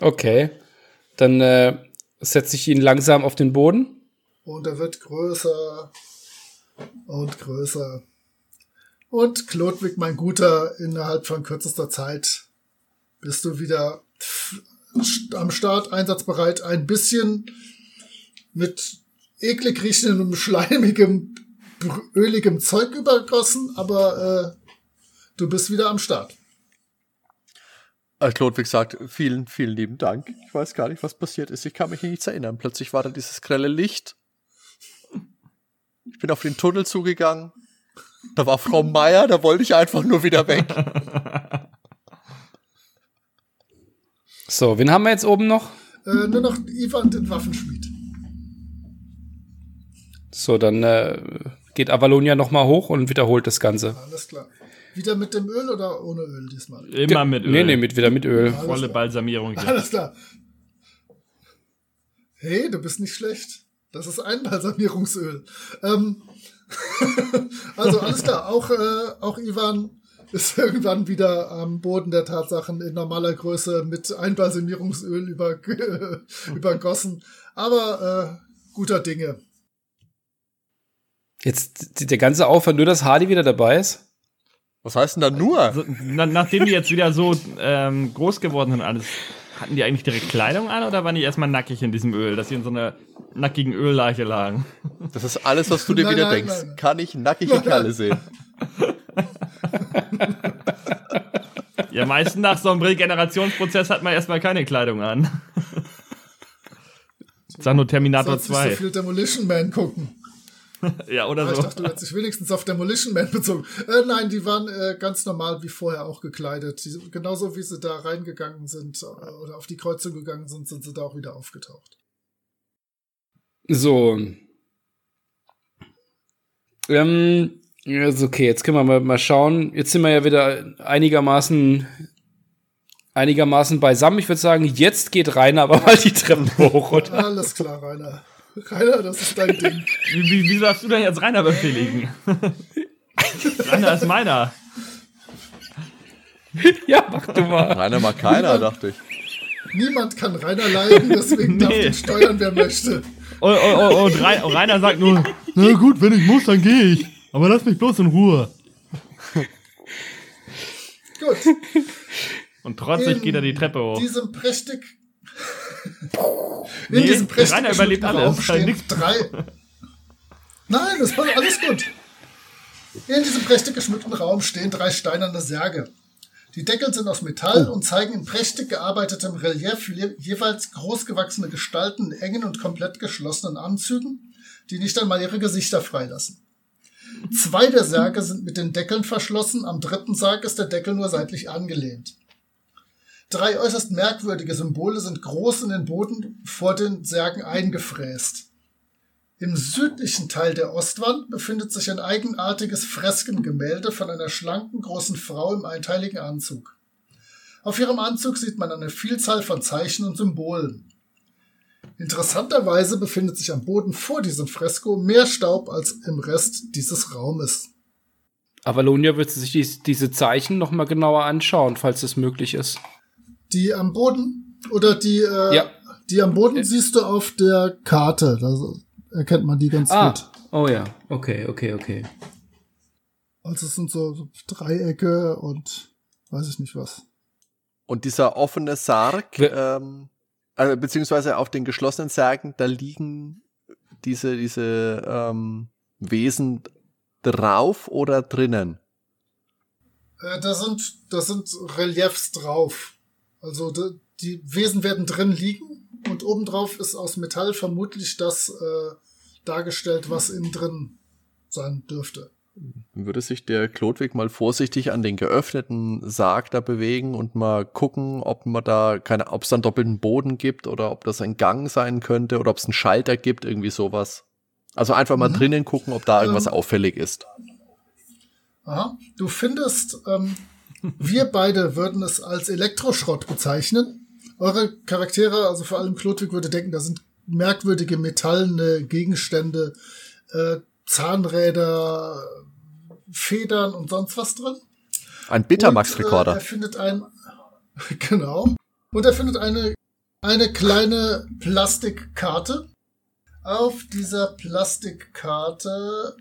Okay. Dann äh, setze ich ihn langsam auf den Boden. Und er wird größer und größer. Und Klodwig, mein Guter, innerhalb von kürzester Zeit bist du wieder am Start, einsatzbereit, ein bisschen mit eklig riechendem, schleimigem, öligem Zeug übergossen, aber äh, du bist wieder am Start. Als Klodwig sagt, vielen, vielen lieben Dank. Ich weiß gar nicht, was passiert ist. Ich kann mich nichts erinnern. Plötzlich war da dieses grelle Licht. Ich bin auf den Tunnel zugegangen. Da war Frau Meier, da wollte ich einfach nur wieder weg. [LAUGHS] So, wen haben wir jetzt oben noch? Äh, nur noch Ivan, den Waffenschmied. So, dann äh, geht Avalonia nochmal hoch und wiederholt das Ganze. Alles klar. Wieder mit dem Öl oder ohne Öl diesmal? Immer mit Öl. Nee, nee, mit, wieder mit Öl. Alles Volle klar. Balsamierung. Hier. Alles klar. Hey, du bist nicht schlecht. Das ist Einbalsamierungsöl. Ähm, [LAUGHS] also alles klar. Auch, äh, auch Ivan ist [LAUGHS] irgendwann wieder am Boden der Tatsachen in normaler Größe mit Einbalsamierungsöl über, [LAUGHS] übergossen. Aber äh, guter Dinge. Jetzt der ganze Aufwand, nur dass Hardy wieder dabei ist? Was heißt denn da nur? So, na, nachdem die jetzt wieder so ähm, groß geworden sind und alles, hatten die eigentlich direkt Kleidung an oder waren die erstmal nackig in diesem Öl, dass sie in so einer nackigen Ölleiche lagen? Das ist alles, was du dir Nein, wieder nein, denkst. nein. Kann ich nackige Kerle sehen? [LAUGHS] Ja, meistens nach so einem Regenerationsprozess hat man erstmal keine Kleidung an. Sag nur Terminator nicht 2. so viel Demolition Man gucken. [LAUGHS] ja, oder Ich so. dachte, du hättest dich wenigstens auf Demolition Man bezogen. Äh, nein, die waren äh, ganz normal wie vorher auch gekleidet. Die, genauso wie sie da reingegangen sind äh, oder auf die Kreuzung gegangen sind, sind sie da auch wieder aufgetaucht. So. Ähm, ist okay, jetzt können wir mal, mal schauen. Jetzt sind wir ja wieder einigermaßen einigermaßen beisammen. Ich würde sagen, jetzt geht Rainer aber mal die Treppen hoch, oder? Alles klar, Rainer. Rainer, das ist dein Ding. Wie, wie, wie darfst du denn jetzt Rainer befehligen? Rainer ist meiner. [LAUGHS] ja, mach du mal. Rainer mag keiner, dachte ich. Niemand kann Rainer leiden, deswegen darf Nee. ihn steuern, wer möchte. Und, und, und, und Rainer sagt nur, na gut, wenn ich muss, dann gehe ich. Aber lass mich bloß in Ruhe. Gut. Und trotzig geht er die Treppe hoch. diesem prächtig. [LAUGHS] In Nee, diesem prächtig Rainer überlebt geschmückten alles. Raum stehen Nix. drei. Nein, das war alles gut. In diesem prächtig geschmückten Raum stehen drei steinerne Särge. Die Deckel sind aus Metall und zeigen in prächtig gearbeitetem Relief je jeweils großgewachsene Gestalten in engen und komplett geschlossenen Anzügen, die nicht einmal ihre Gesichter freilassen. Zwei der Särge sind mit den Deckeln verschlossen, am dritten Sarg ist der Deckel nur seitlich angelehnt. Drei äußerst merkwürdige Symbole sind groß in den Boden vor den Särgen eingefräst. Im südlichen Teil der Ostwand befindet sich ein eigenartiges Freskengemälde von einer schlanken großen Frau im einteiligen Anzug. Auf ihrem Anzug sieht man eine Vielzahl von Zeichen und Symbolen. Interessanterweise befindet sich am Boden vor diesem Fresko mehr Staub als im Rest dieses Raumes. Avalonia wird sich dies, diese Zeichen noch mal genauer anschauen, falls es möglich ist. Die am Boden oder die, äh, Ja. die am Boden siehst du auf der Karte. Da erkennt man die ganz Ah, gut. oh ja, okay, okay, okay. Also es sind so, so Dreiecke und weiß ich nicht was. Und dieser offene Sarg, ähm, also beziehungsweise auf den geschlossenen Särgen, da liegen diese, diese ähm, Wesen drauf oder drinnen? Äh, da sind, da sind Reliefs drauf. Also da, die Wesen werden drin liegen und obendrauf ist aus Metall vermutlich das äh, dargestellt, was innen drin sein dürfte. Würde sich der Klodwig mal vorsichtig an den geöffneten Sarg da bewegen und mal gucken, ob man da keine, ob es dann doppelten Boden gibt oder ob das ein Gang sein könnte oder ob es einen Schalter gibt, irgendwie sowas. Also einfach mal Mhm. drinnen gucken, ob da irgendwas Ähm. auffällig ist. Aha. Du findest, ähm, wir beide würden es als Elektroschrott bezeichnen. Eure Charaktere, also vor allem Klodwig würde denken, da sind merkwürdige metallene Gegenstände, äh, Zahnräder, Federn und sonst was drin. Ein Und, äh, er findet ein, [LAUGHS] genau. Und er findet eine, eine kleine Plastikkarte. Auf dieser Plastikkarte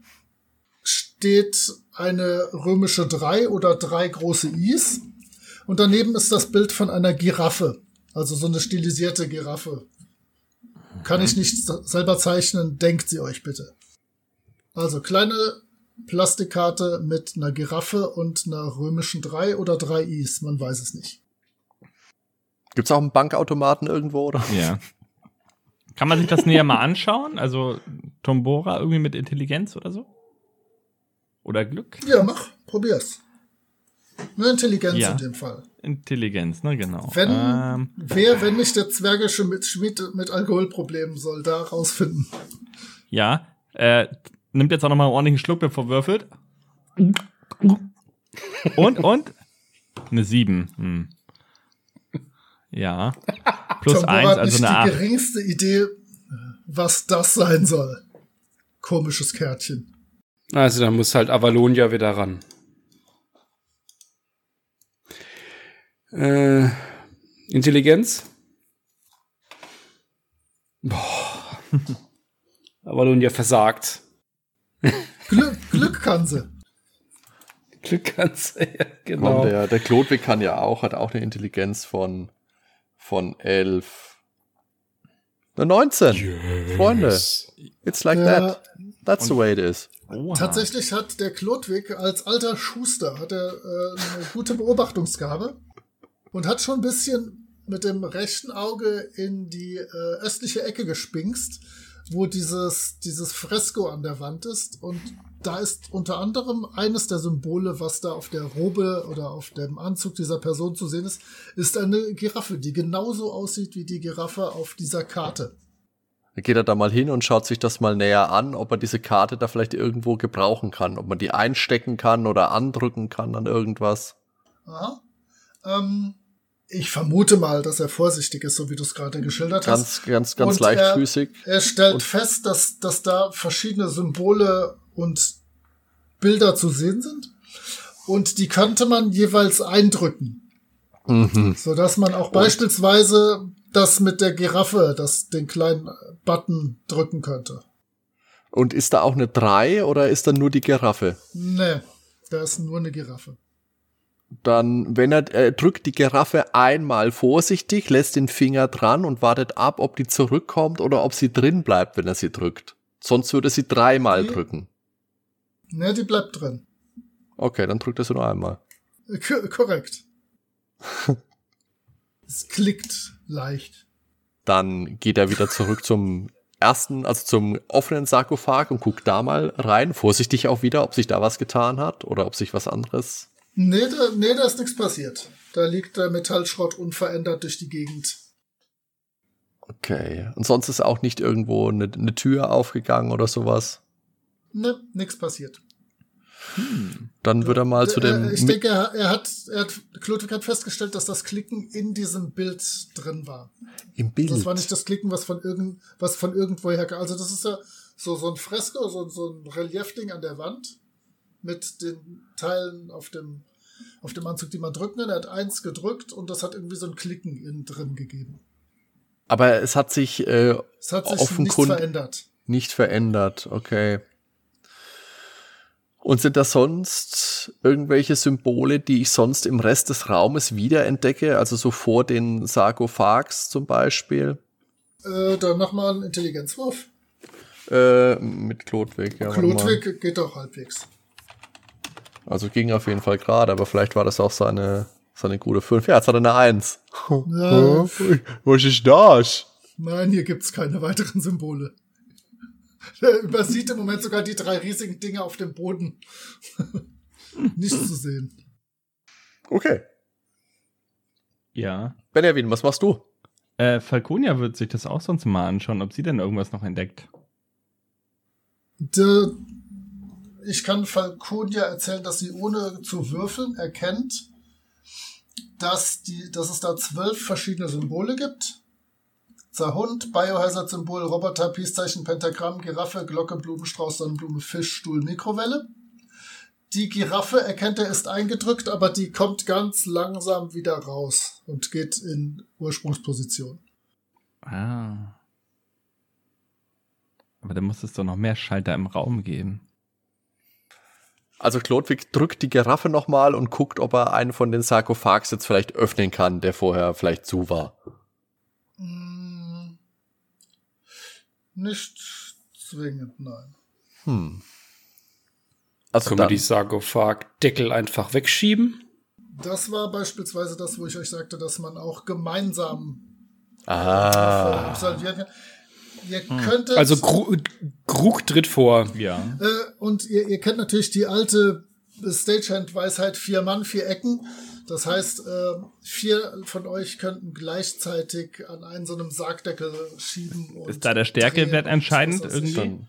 steht eine römische 3 oder drei große Is. Und daneben ist das Bild von einer Giraffe. Also so eine stilisierte Giraffe. Kann ich nicht selber zeichnen, denkt sie euch bitte. Also kleine Plastikkarte mit einer Giraffe und einer römischen 3 oder 3 Is, man weiß es nicht. Gibt's auch einen Bankautomaten irgendwo, oder? Ja. Kann man sich das näher mal anschauen? Also Tombora irgendwie mit Intelligenz oder so? Oder Glück? Ja, mach, probier's. Nur Intelligenz Ja. in dem Fall. Intelligenz, ne, genau. Wenn, Ähm, wer, wenn nicht der zwergische mit Schmied mit Alkoholproblemen soll da rausfinden. ja, äh, nimmt jetzt auch noch mal einen ordentlichen Schluck, bevor würfelt. Und, und? Eine 7. Hm. Ja. Plus Tombora 1, hat also nicht eine die 8. geringste Idee, was das sein soll. Komisches Kärtchen. Also da muss halt Avalonia wieder ran. Äh, Intelligenz? Boah. [LAUGHS] Avalonia versagt. Glück, Glück kann sie. Glück kann's. ja, Komm, genau. der, der Klodwig kann ja auch, hat auch eine Intelligenz von, von 11. Eine 19. Freunde, it's like Ja. that. That's the way it is. Oha. Tatsächlich hat der Klodwig als alter Schuster hat er äh, eine gute Beobachtungsgabe und hat schon ein bisschen mit dem rechten Auge in die äh, östliche Ecke gespinkst, wo dieses, dieses Fresko an der Wand ist. Und da ist unter anderem eines der Symbole, was da auf der Robe oder auf dem Anzug dieser Person zu sehen ist, ist eine Giraffe, die genauso aussieht wie die Giraffe auf dieser Karte. Dann geht er da mal hin und schaut sich das mal näher an, ob er diese Karte da vielleicht irgendwo gebrauchen kann, ob man die einstecken kann oder andrücken kann an irgendwas. Aha. Ähm, ich vermute mal, dass er vorsichtig ist, so wie du es gerade geschildert hast. Ganz, ganz, ganz Und leichtfüßig. Er, er stellt Und- fest, dass, dass da verschiedene Symbole und Bilder zu sehen sind. Und die könnte man jeweils eindrücken, Mhm. so dass man auch beispielsweise das mit der Giraffe, das den kleinen Button drücken könnte. Und ist da auch eine 3 oder ist da nur die Giraffe? Nee, da ist nur eine Giraffe. Dann, wenn er, er drückt die Giraffe einmal vorsichtig, lässt den Finger dran und wartet ab, ob die zurückkommt oder ob sie drin bleibt, wenn er sie drückt. Sonst würde sie dreimal Die- drücken. Nee, die bleibt drin. Okay, dann drückt er sie nur einmal. K korrekt. [LAUGHS] es klickt leicht. Dann geht er wieder zurück zum ersten, also zum offenen Sarkophag und guckt da mal rein, vorsichtig auch wieder, ob sich da was getan hat oder ob sich was anderes. Nee, da, nee, da ist nichts passiert. Da liegt der Metallschrott unverändert durch die Gegend. Okay. Und sonst ist auch nicht irgendwo eine, eine Tür aufgegangen oder sowas. Ne, nichts passiert. Dann wird er mal zu dem. Äh, Ich denke, er, er hat, er hat, Klodwig hat festgestellt, dass das Klicken in diesem Bild drin war. Im Bild. Das war nicht das Klicken, was von irgend, was von irgendwoher kam. Also das ist ja so, so ein Fresko, so, so ein Reliefding an der Wand mit den Teilen auf dem, auf dem Anzug, die man drücken kann. Er hat eins gedrückt und das hat irgendwie so ein Klicken innen drin gegeben. Aber es hat sich äh, Es hat sich nichts offenkundig verändert. nicht verändert. Okay. Und sind da sonst irgendwelche Symbole, die ich sonst im Rest des Raumes wiederentdecke? Also so vor den Sarkophags zum Beispiel? Äh, dann mach mal einen Intelligenzwurf. Äh, mit Klodwig, ja. Klodwig geht doch halbwegs. Also ging auf jeden Fall gerade, aber vielleicht war das auch seine, seine gute 5. Ja, jetzt hat er eine 1. Ja, Was ist das? nein, hier gibt's keine weiteren Symbole. Er übersieht im Moment sogar die drei riesigen Dinge auf dem Boden. [LAUGHS] Nicht zu sehen. Okay. Ja. Benjamin, was machst du? Äh, Falconia wird sich das auch sonst mal anschauen, ob sie denn irgendwas noch entdeckt. De, ich kann Falconia erzählen, dass sie ohne zu würfeln erkennt, dass, die, dass es da zwölf verschiedene Symbole gibt. Zerhund, Biohazard-Symbol, Roboter, Peace-Zeichen, Pentagramm, Giraffe, Glocke, Blumenstrauß, Sonnenblume, Fisch, Stuhl, Mikrowelle. Die Giraffe erkennt er ist eingedrückt, aber die kommt ganz langsam wieder raus und geht in Ursprungsposition. Ah. Aber da muss es doch noch mehr Schalter im Raum geben. Also Klodwig drückt die Giraffe nochmal und guckt, ob er einen von den Sarkophags jetzt vielleicht öffnen kann, der vorher vielleicht zu war. Hm, nicht zwingend, nein. Hm. Also Können wir dann, die Sarkophag-Deckel einfach wegschieben? Das war beispielsweise das, wo ich euch sagte, dass man auch gemeinsam ah, absolvieren kann. Ihr könntet. Also Gru Krug tritt vor. Ja. Äh, und ihr, ihr kennt natürlich die alte Stagehand-Weisheit, vier Mann, vier Ecken. Das heißt, äh, vier von euch könnten gleichzeitig an einen so einem Sargdeckel schieben. Und Ist da der Stärkewert entscheidend ich. irgendwie?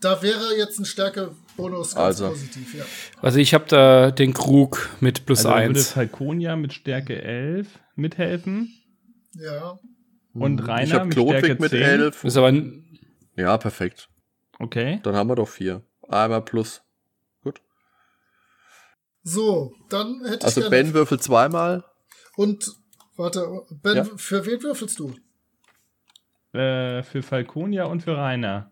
Da wäre jetzt ein Stärkebonus ganz Also. positiv, ja. Also ich habe da den Krug mit plus Also dann würde eins. Falconia mit Stärke 11 mithelfen Ja. und ich Rainer habe mit Klodwig Stärke mit 10. 11. Ist aber ein- Ja, perfekt. Okay. Dann haben wir doch vier. Einmal plus. So, dann hätte Also ich gerne. Ben würfelt zweimal. Und warte, Ben, Ja. für wen würfelst du? Äh, für Falconia und für Rainer.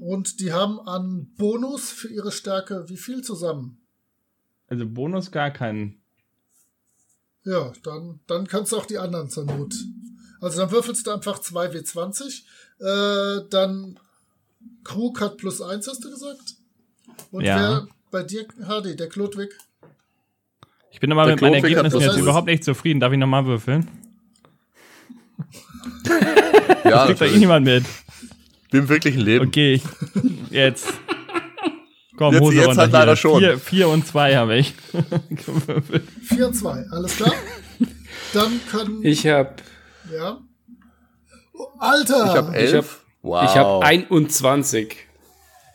Und die haben an Bonus für ihre Stärke wie viel zusammen? Also Bonus gar keinen. Ja, dann, dann kannst du auch die anderen zur Not. Also dann würfelst du einfach 2W20. Äh, dann Krug hat plus 1, hast du gesagt? Und Ja. wer bei dir, Hardy, der Klodwig? Ich bin aber Der mit meinen Ergebnissen jetzt überhaupt nicht zufrieden. Darf ich nochmal würfeln? [LAUGHS] Ja, Kriegt da eh niemand mit. Im wirklichen Leben. Okay, ich, jetzt. Komm, Jetzt- Hose jetzt runter halt hier. leider schon. Vier, vier und zwei habe ich. [LAUGHS] gewürfelt. 4 und 2, alles klar? Dann können. ich habe ja. Alter! Ich habe elf. Ich hab- wow. ich hab 21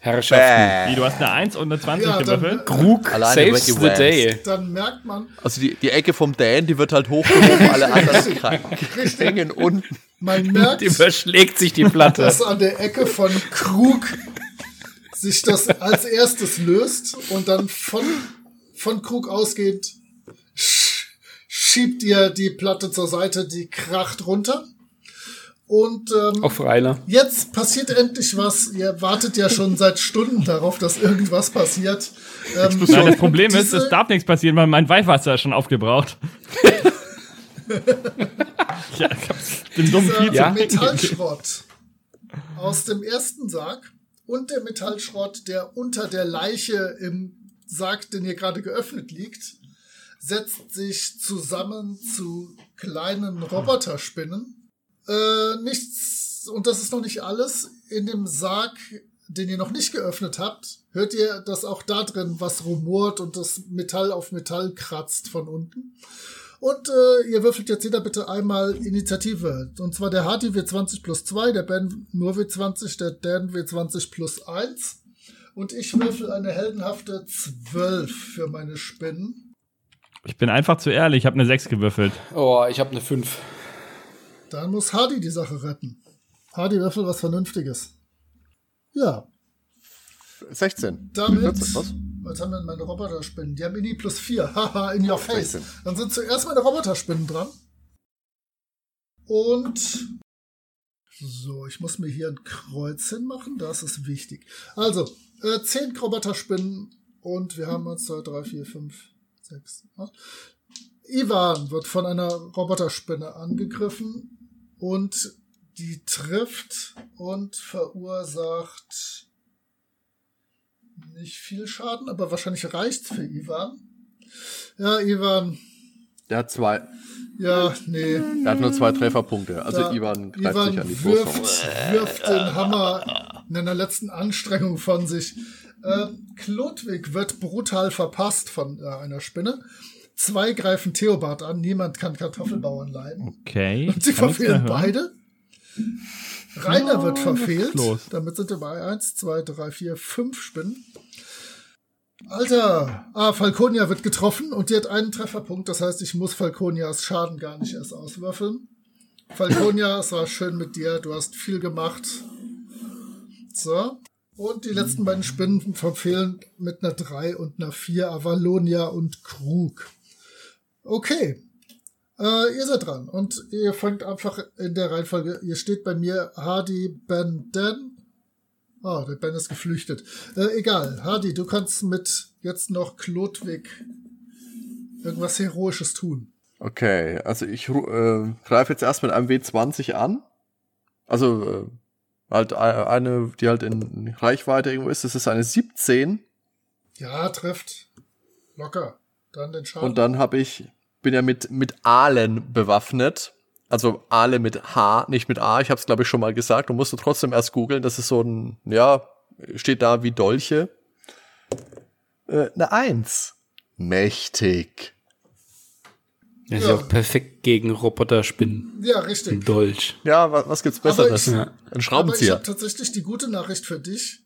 Herrschaften. Wie, du hast eine 1 und eine 20 Ja, gewürfelt? Krug Alleine saves the Wans. day. Dann merkt man, Also die, die Ecke vom Dan, die wird halt hochgehoben, alle [LAUGHS] anderen krank- hängen unten. man merkt, Die überschlägt sich die Platte. dass an der Ecke von Krug sich das als erstes löst und dann von, von Krug ausgehend sch- schiebt ihr die Platte zur Seite, die kracht runter. Und ähm, Auf Rainer. jetzt passiert endlich was. Ihr wartet ja schon seit Stunden darauf, dass irgendwas passiert. Ähm, Nein, das Problem ist, es darf nichts passieren, weil mein Weihwasser ist schon aufgebraucht. [LAUGHS] ja, ich hab's dem dummen dieser Ja. Metallschrott aus dem ersten Sarg und der Metallschrott, der unter der Leiche im Sarg, den hier gerade geöffnet liegt, setzt sich zusammen zu kleinen Roboterspinnen. Äh, nichts, und das ist noch nicht alles. In dem Sarg, den ihr noch nicht geöffnet habt, hört ihr, dass auch da drin was rumort und das Metall auf Metall kratzt von unten. Und äh, ihr würfelt jetzt jeder bitte einmal Initiative. Und zwar der Hardy W20 plus 2, der Ben nur W20, der Dan W20 plus 1. Und ich würfel eine heldenhafte 12 für meine Spinnen. Ich bin einfach zu ehrlich, ich habe eine 6 gewürfelt. Oh, ich habe eine 5. Dann muss Hardy die Sache retten. Hardy würfel was Vernünftiges. Ja, 16. damit. 14, was? Was haben denn meine Roboterspinnen? Die haben Ini plus 4. [LAUGHS] Haha, in your face. 16. Dann sind zuerst meine Roboterspinnen dran. Und so, ich muss mir hier ein Kreuz hinmachen, das ist wichtig. Also, äh, 10 Roboterspinnen und wir haben 1, 2, 3, 4, 5, 6, 8. Ivan wird von einer Roboterspinne angegriffen und die trifft und verursacht nicht viel Schaden, aber wahrscheinlich reicht's für Ivan. Ja, Ivan, Der hat zwei. ja, nee. Der hat nur zwei Trefferpunkte. Also Da- Ivan greift Ivan sich an die wirft, Brust. wirft den Hammer in einer letzten Anstrengung von sich. Äh, Klodwig wird brutal verpasst von äh, einer Spinne. Zwei greifen Theobald an. Niemand kann Kartoffelbauern leiden. Okay. Und sie kann verfehlen beide. Rainer wird was verfehlt. los? Damit sind wir bei 1, 2, 3, 4, 5 Spinnen. Alter! Ah, Falconia wird getroffen und die hat einen Trefferpunkt. Das heißt, ich muss Falconias Schaden gar nicht erst auswürfeln. Falconia, es war schön mit dir. Du hast viel gemacht. So. Und die letzten beiden Spinnen verfehlen mit einer 3 und einer 4. Avalonia und Krug. Okay. Äh, ihr seid dran und ihr fangt einfach in der Reihenfolge. Ihr steht bei mir Hardy, Ben, Dan. Oh, der Ben ist geflüchtet. Äh, egal. Hardy, du kannst mit jetzt noch Klodwig irgendwas Heroisches tun. Okay, also ich äh, greife jetzt erst mit einem W20 an. Also äh, halt eine, die halt in Reichweite irgendwo ist. Das ist eine 17. Ja, trifft. Locker. Dann den Schaden. Und dann habe ich, bin ja mit, mit Aalen bewaffnet. Also Aale mit H, nicht mit A. Ich habe es, glaube ich, schon mal gesagt. Du musst du trotzdem erst googeln. Das ist so ein, ja, steht da wie Dolche. Äh, eine Eins. Mächtig. Das ist ja auch perfekt gegen Roboterspinnen. Ja, richtig. Ein Dolch. Ja, was, was gibt's Besseres? ich- Ein Aber ich Schraubenzieher. habe tatsächlich die gute Nachricht für dich.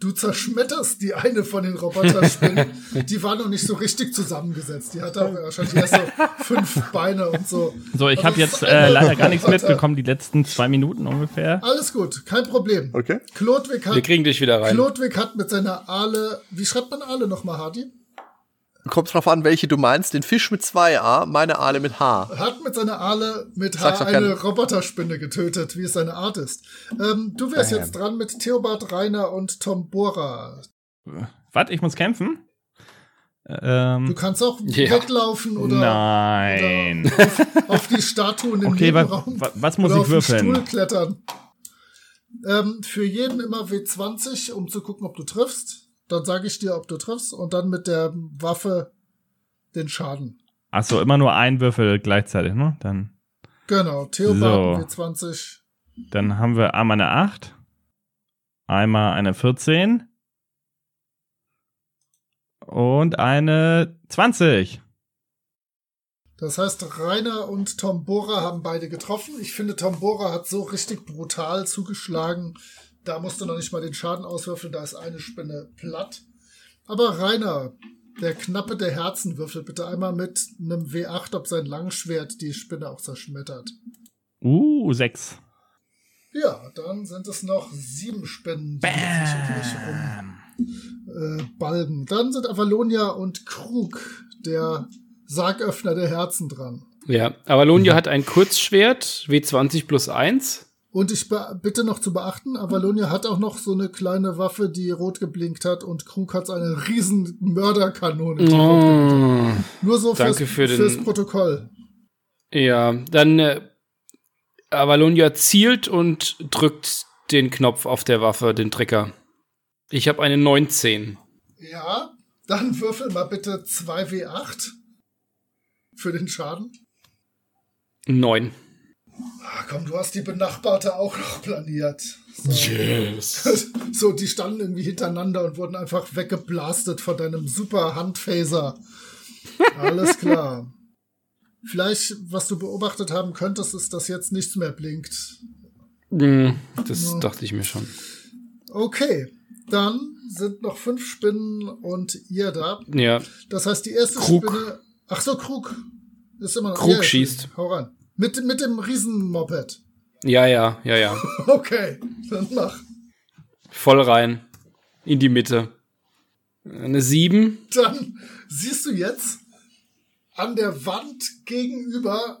Du zerschmetterst die eine von den Roboterspinnen. die war noch nicht so richtig zusammengesetzt. Die hatte wahrscheinlich erst so fünf Beine und so. So, ich Also habe jetzt äh, leider gar nichts mitbekommen, die letzten zwei Minuten ungefähr. Alles gut, kein Problem. Okay. Klodwig Wir hat, kriegen dich wieder rein. Klodwig hat mit seiner Aale, wie schreibt man Aale nochmal, Hardy? Kommt drauf an, welche du meinst. Den Fisch mit zwei A, meine Aale mit H. Hat mit seiner Aale mit gerne. eine Roboterspinne getötet, wie es seine Art ist. Ähm, du wärst Bam. jetzt dran mit Theobald Reiner und Tom Bora. Was, ich muss kämpfen? Ähm, Du kannst auch Ja. weglaufen oder nein. auf die Statuen im Okay, wa Nebenraum wa was muss oder ich auf den würfeln? Stuhl klettern. Ähm, für jeden immer W20, um zu gucken, ob du triffst. Dann sage ich dir, ob du triffst und dann mit der Waffe den Schaden. Achso, immer nur ein Würfel gleichzeitig, ne? Dann, Genau, Theobald So. W20. dann haben wir einmal eine 8, einmal eine 14 und eine 20. Das heißt, Rainer und Tom Bora haben beide getroffen. Ich finde, Tom Bora hat so richtig brutal zugeschlagen. Da musst du noch nicht mal den Schaden auswürfeln, da ist eine Spinne platt. Aber Rainer, der Knappe der Herzen, würfelt bitte einmal mit einem W8, ob sein Langschwert die Spinne auch zerschmettert. Uh, 6. Ja, dann sind es noch sieben Spinnen, die sich um dich rum äh, balgen. Dann sind Avalonia und Krug, der Sargöffner der Herzen, dran. Ja, Avalonia hat ein Kurzschwert, W20 plus 1. Und ich bitte noch zu beachten, Avalonia hat auch noch so eine kleine Waffe, die rot geblinkt hat und Krug hat so eine riesen Mörderkanone. Oh. Nur so Danke fürs, für den- fürs Protokoll. Ja, dann äh, Avalonia zielt und drückt den Knopf auf der Waffe, den Trigger. Ich habe eine 19. Ja, dann würfel mal bitte 2W8 für den Schaden. 9. Ah, komm, du hast die Benachbarte auch noch planiert. So. Yes. [LAUGHS] so, die standen irgendwie hintereinander und wurden einfach weggeblastet von deinem super Handphaser. Alles klar. Vielleicht, was du beobachtet haben könntest, ist, dass jetzt nichts mehr blinkt. Hm, das dachte ich mir schon. Okay, dann sind noch fünf Spinnen und ihr da. Ja, Das heißt, die erste Krug. Spinne. Ach so, Krug. Ist immer noch. Krug ja, schießt. Hau ran. Mit, mit dem Riesenmoped. ja, ja, ja, ja. [LAUGHS] Okay, dann mach. Voll rein. In die Mitte. Eine 7. Dann siehst du jetzt an der Wand gegenüber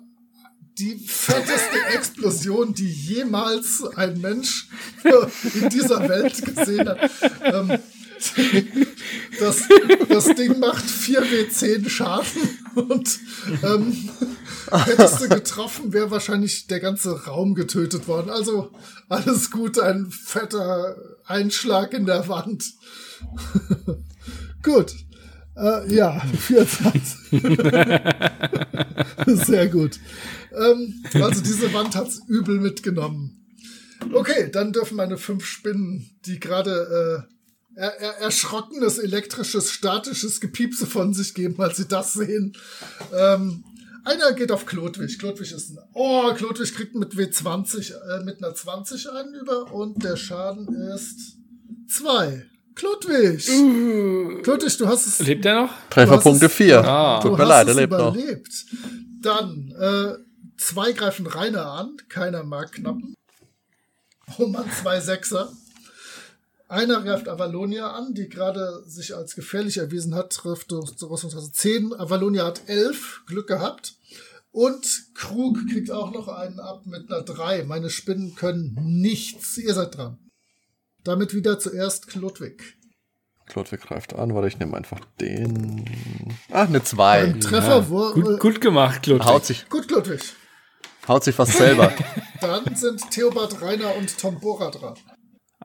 die fetteste [LAUGHS] Explosion, die jemals ein Mensch [LAUGHS] in dieser Welt gesehen hat. Ähm, [LAUGHS] das, das Ding macht 4W10 Schaden und ähm, hättest du getroffen, wäre wahrscheinlich der ganze Raum getötet worden. Also alles gut, ein fetter Einschlag in der Wand. [LAUGHS] gut. Äh, ja, 24. [LAUGHS] Sehr gut. Ähm, also diese Wand hat's übel mitgenommen. Okay, dann dürfen meine fünf Spinnen, die gerade äh, er, er, erschrockenes elektrisches statisches Gepiepse von sich geben, als sie das sehen. Ähm, einer geht auf Klodwig. Klodwig ist ein. Oh, Klodwig kriegt mit W20, äh, mit einer 20 einen über und der Schaden ist zwei. Klodwig! Klodwig, du hast es. Lebt er noch? Trefferpunkte Du hast es- 4. Ah. Tut du mir hast leid, er es lebt noch. überlebt. Dann, äh, zwei greifen Rainer an, keiner mag knappen. Oh Mann, zwei Sechser. Einer greift Avalonia an, die gerade sich als gefährlich erwiesen hat, trifft Rüstungsklasse 10. Avalonia hat 11, Glück gehabt. Und Krug kriegt auch noch einen ab mit einer 3. Meine Spinnen können nichts. Ihr seid dran. Damit wieder zuerst Klodwig. Klodwig greift an, warte, ich nehme einfach den. Ah, eine 2. Ein Treffer, wo, Gut, gut gemacht, Klodwig. Haut sich, gut, Klodwig. haut sich fast selber. [LAUGHS] Dann sind Theobald Rainer und Tom Bora dran.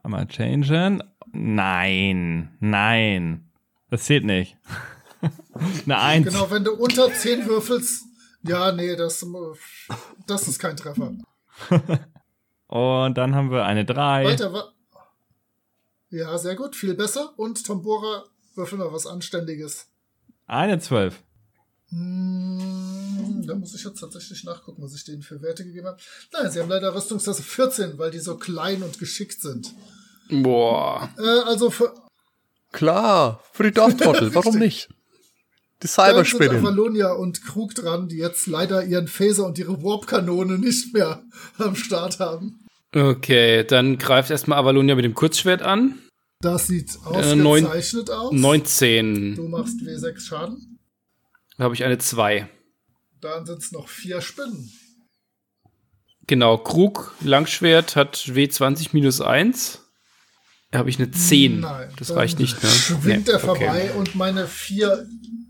Einmal changen. Nein, nein. Das zählt nicht. [LAUGHS] Eine Eins. Genau, wenn du unter 10 würfelst, ja, nee, das, das ist kein Treffer. [LAUGHS] Und dann haben wir eine Drei. Weiter, wa Ja, sehr gut, viel besser. Und Tom Bora, würfel mal was Anständiges. Eine Zwölf. Hm, da muss ich jetzt tatsächlich nachgucken, was ich denen für Werte gegeben habe. Nein, sie haben leider Rüstungsklasse 14, weil die so klein und geschickt sind. Boah. Äh, also für, Klar, für die Dorftrottel, [LAUGHS] warum nicht? Die dann sind Cyberspinnen. Avalonia und Krug dran, die jetzt leider ihren Phaser und ihre Warp-Kanone nicht mehr [LAUGHS] am Start haben. Okay, dann greift erstmal Avalonia mit dem Kurzschwert an. Das sieht Äh, neun- ausgezeichnet aus. 19. Du machst W6 Schaden. Da habe ich eine 2. Dann sind es noch vier Spinnen. Genau, Krug, Langschwert hat W20 minus 1. Da habe ich eine 10. Nein. das dann reicht nicht, ne? Schwingt Nee, er okay. vorbei und meine vier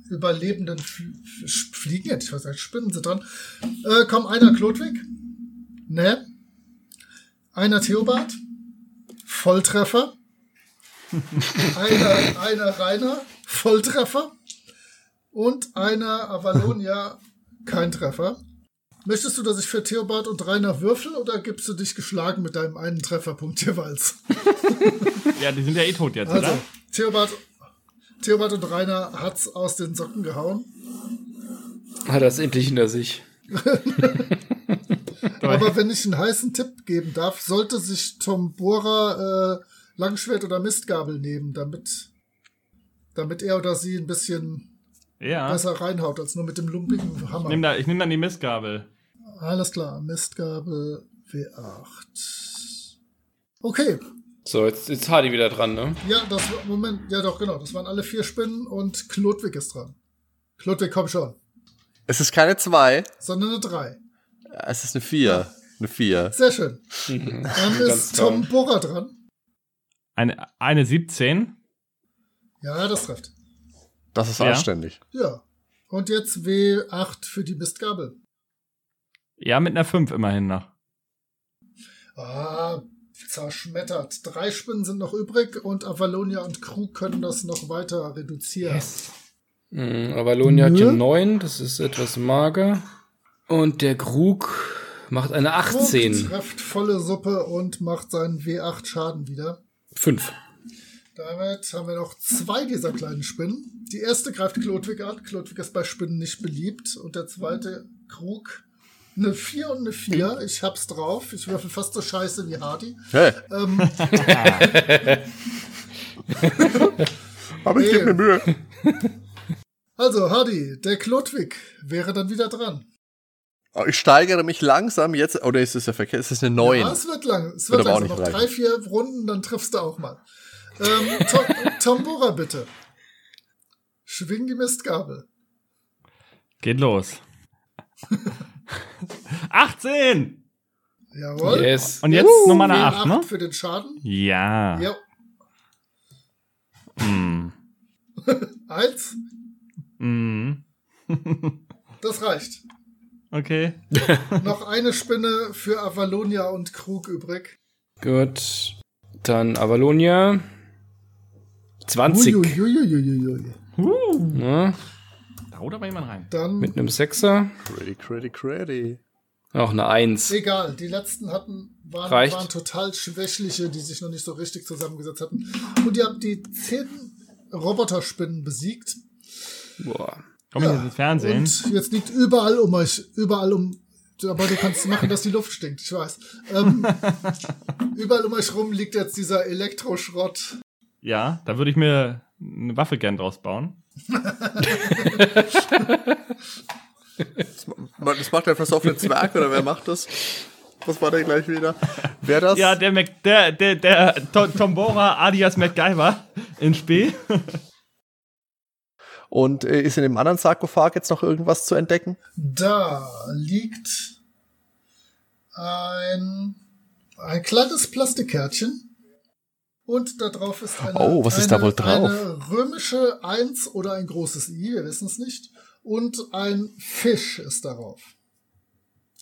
überlebenden Fl Fliegen, hätte ich was gesagt, Spinnen sind dran. Äh, komm, einer Klodwig. Ne. Einer Theobald. Volltreffer. [LAUGHS] einer, einer Rainer. Volltreffer. Und einer Avalonia. Kein Treffer. Möchtest du, dass ich für Theobald und Rainer würfel oder gibst du dich geschlagen mit deinem einen Trefferpunkt jeweils? [LAUGHS] Ja, die sind ja eh tot jetzt, Also, oder? Theobald, Theobald und Rainer hat's aus den Socken gehauen. Hat es endlich hinter sich. [LAUGHS] Aber wenn ich einen heißen Tipp geben darf, sollte sich Tom Bohrer äh, Langschwert oder Mistgabel nehmen, damit, damit er oder sie ein bisschen Ja. besser reinhaut, als nur mit dem lumpigen Ich Hammer. nehme da, ich nehm dann die Mistgabel. Alles klar, Mistgabel W8. Okay, So, jetzt ist Hardy wieder dran, ne? ja, das war, Moment, ja doch, genau, das waren alle vier Spinnen und Klodwig ist dran. Klodwig, komm schon. Es ist keine 2, Sondern eine 3. es ist eine 4. Eine 4. Sehr schön. Dann [LAUGHS] Ganz ist Tom. Bohrer dran. Eine, eine 17. Ja, das trifft. Das ist Ja. anständig. Ja. Und jetzt W8 für die Mistgabel. Ja, mit einer 5 immerhin noch. Ah, zerschmettert. Drei Spinnen sind noch übrig und Avalonia und Krug können das noch weiter reduzieren. Mhm, Avalonia hat Nö. ja 9, das ist etwas mager. Und der Krug macht eine Krug 18. trifft volle Suppe und macht seinen W8 Schaden wieder. 5. Damit haben wir noch zwei dieser kleinen Spinnen. Die erste greift Klodwig an. Klodwig ist bei Spinnen nicht beliebt. Und der zweite Krug eine 4 und eine 4. Ich hab's drauf. Ich würfel fast so scheiße wie Hardy. Hey, Ähm, [LAUGHS] aber ich gebe mir Mühe. also, Hardy, der Klodwig wäre dann wieder dran. Oh, Ich steigere mich langsam jetzt. Oder ist es ja verkehrt? Es ist eine 9. Ja, es wird lang. Es Wird auch langsam. Noch drei, vier Runden, dann triffst du auch mal. Ähm, Tom, Tombora, bitte. Schwing die Mistgabel. Geht los. [LAUGHS] 18! Jawohl. Yes. Und jetzt Uh, nochmal eine W8 8, ne? für den Schaden. Ja. Ja. Hm. [LAUGHS] Eins. Hm. [LAUGHS] Das reicht. Okay. Noch eine Spinne für Avalonia und Krug übrig. Gut. Dann Avalonia. 20. Uiuiuiuiui. Ja, Da haut aber jemand rein. Dann, mit einem Sechser. Creddy, creddy, creddy. Auch eine 1. egal, die letzten hatten, waren, Reicht. waren total schwächliche, die sich noch nicht so richtig zusammengesetzt hatten. Und ihr habt die zehn Roboterspinnen besiegt. Boah. Komm jetzt ins Fernsehen? Und jetzt liegt überall um euch, überall um, aber du kannst machen, dass die Luft stinkt, ich weiß. Ähm, [LAUGHS] überall um euch rum liegt jetzt dieser Elektroschrott. Ja, da würde ich mir eine Waffe gern draus bauen. Das macht der versoffene Zwerg oder wer macht das? Was war der gleich wieder? Wer das? Ja, der, Mac, der, der, der To- Tombora alias MacGyver in Spee. Und äh, ist in dem anderen Sarkophag jetzt noch irgendwas zu entdecken? Da liegt ein, ein kleines Plastikkärtchen. Und da drauf ist eine, Oh, was ist eine, da wohl drauf? eine römische Eins oder ein großes I, wir wissen es nicht. Und ein Fisch ist darauf.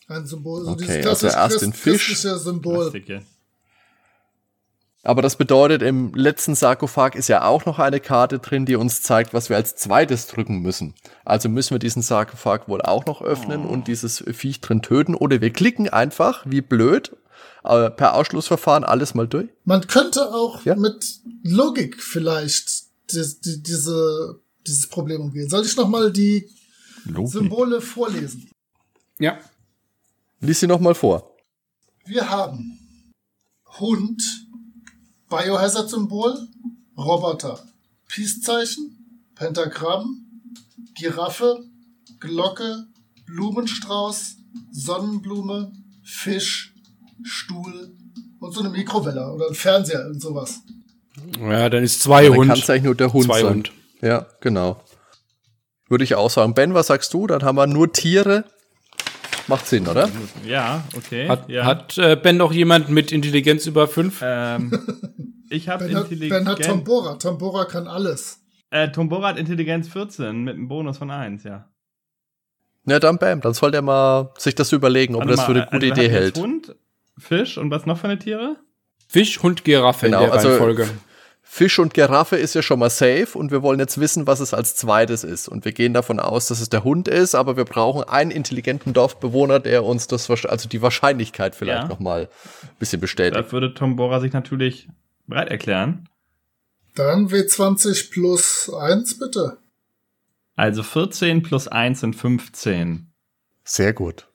Ein Symbol, so Okay, dieses also erst den Christ- Fisch. christliche Symbol. Plastik, Aber das bedeutet, im letzten Sarkophag ist ja auch noch eine Karte drin, die uns zeigt, was wir als zweites drücken müssen. Also müssen wir diesen Sarkophag wohl auch noch öffnen und dieses Viech drin töten. Oder wir klicken einfach, wie blöd, äh, per Ausschlussverfahren alles mal durch. Man könnte auch Ja. mit Logik vielleicht die, die, diese, dieses Problem umgehen. Soll ich noch mal die Logik. Symbole vorlesen? Ja. Lies sie noch mal vor. Wir haben Hund, Biohazard-Symbol, Roboter, Peace-Zeichen, Pentagramm, Giraffe, Glocke, Blumenstrauß, Sonnenblume, Fisch, Stuhl und so eine Mikrowelle oder ein Fernseher und sowas. Ja, dann ist zwei Dann Hund. kann es eigentlich nur der Hund Zwei sein. Hund. Ja, genau. Würde ich auch sagen. Ben, was sagst du? Dann haben wir nur Tiere. Macht Sinn, oder? Ja, okay. Hat, ja. hat äh, Ben noch jemand mit Intelligenz über fünf? ähm, ich habe hat, ben hat Intelligenz. Tombora. Tombora kann alles. Äh, Tombora hat Intelligenz 14 mit einem Bonus von 1, ja. Ja, dann Bam. Dann soll der mal sich das überlegen, ob er das für eine gute also Idee hält. Hund, Fisch und was noch für eine Tiere? Fisch, Hund, Giraffe Genau, in der also- Reihenfolge. Fisch und Giraffe ist ja schon mal safe und wir wollen jetzt wissen, was es als zweites ist. Und wir gehen davon aus, dass es der Hund ist, aber wir brauchen einen intelligenten Dorfbewohner, der uns das, also die Wahrscheinlichkeit vielleicht Ja. noch mal ein bisschen bestätigt. Da würde Tombora sich natürlich bereit erklären. Dann W20 plus 1, bitte. Also 14 plus 1 sind 15. Sehr gut.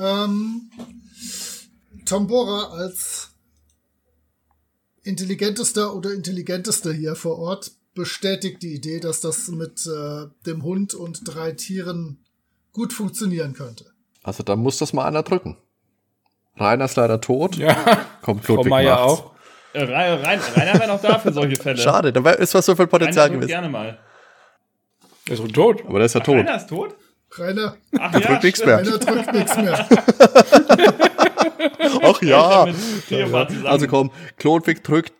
Ähm, Tombora als intelligentester oder intelligentester hier vor Ort bestätigt die Idee, dass das mit äh, dem Hund und drei Tieren gut funktionieren könnte. Also dann muss das mal einer drücken. Rainer ist leider tot. Ja, Kommt Ludwig Meier auch. Äh, rein, Rainer wäre noch da für solche Fälle. Schade, da ist was so viel Potenzial Rainer gewesen. gerne mal. Er ist tot. Aber der ist ja Ach, tot. Rainer ist tot? Rainer, Ach Der drückt nichts mehr. Rainer drückt nichts mehr. [LAUGHS] [LAUGHS] Ach ja. Also komm, Klodwig drückt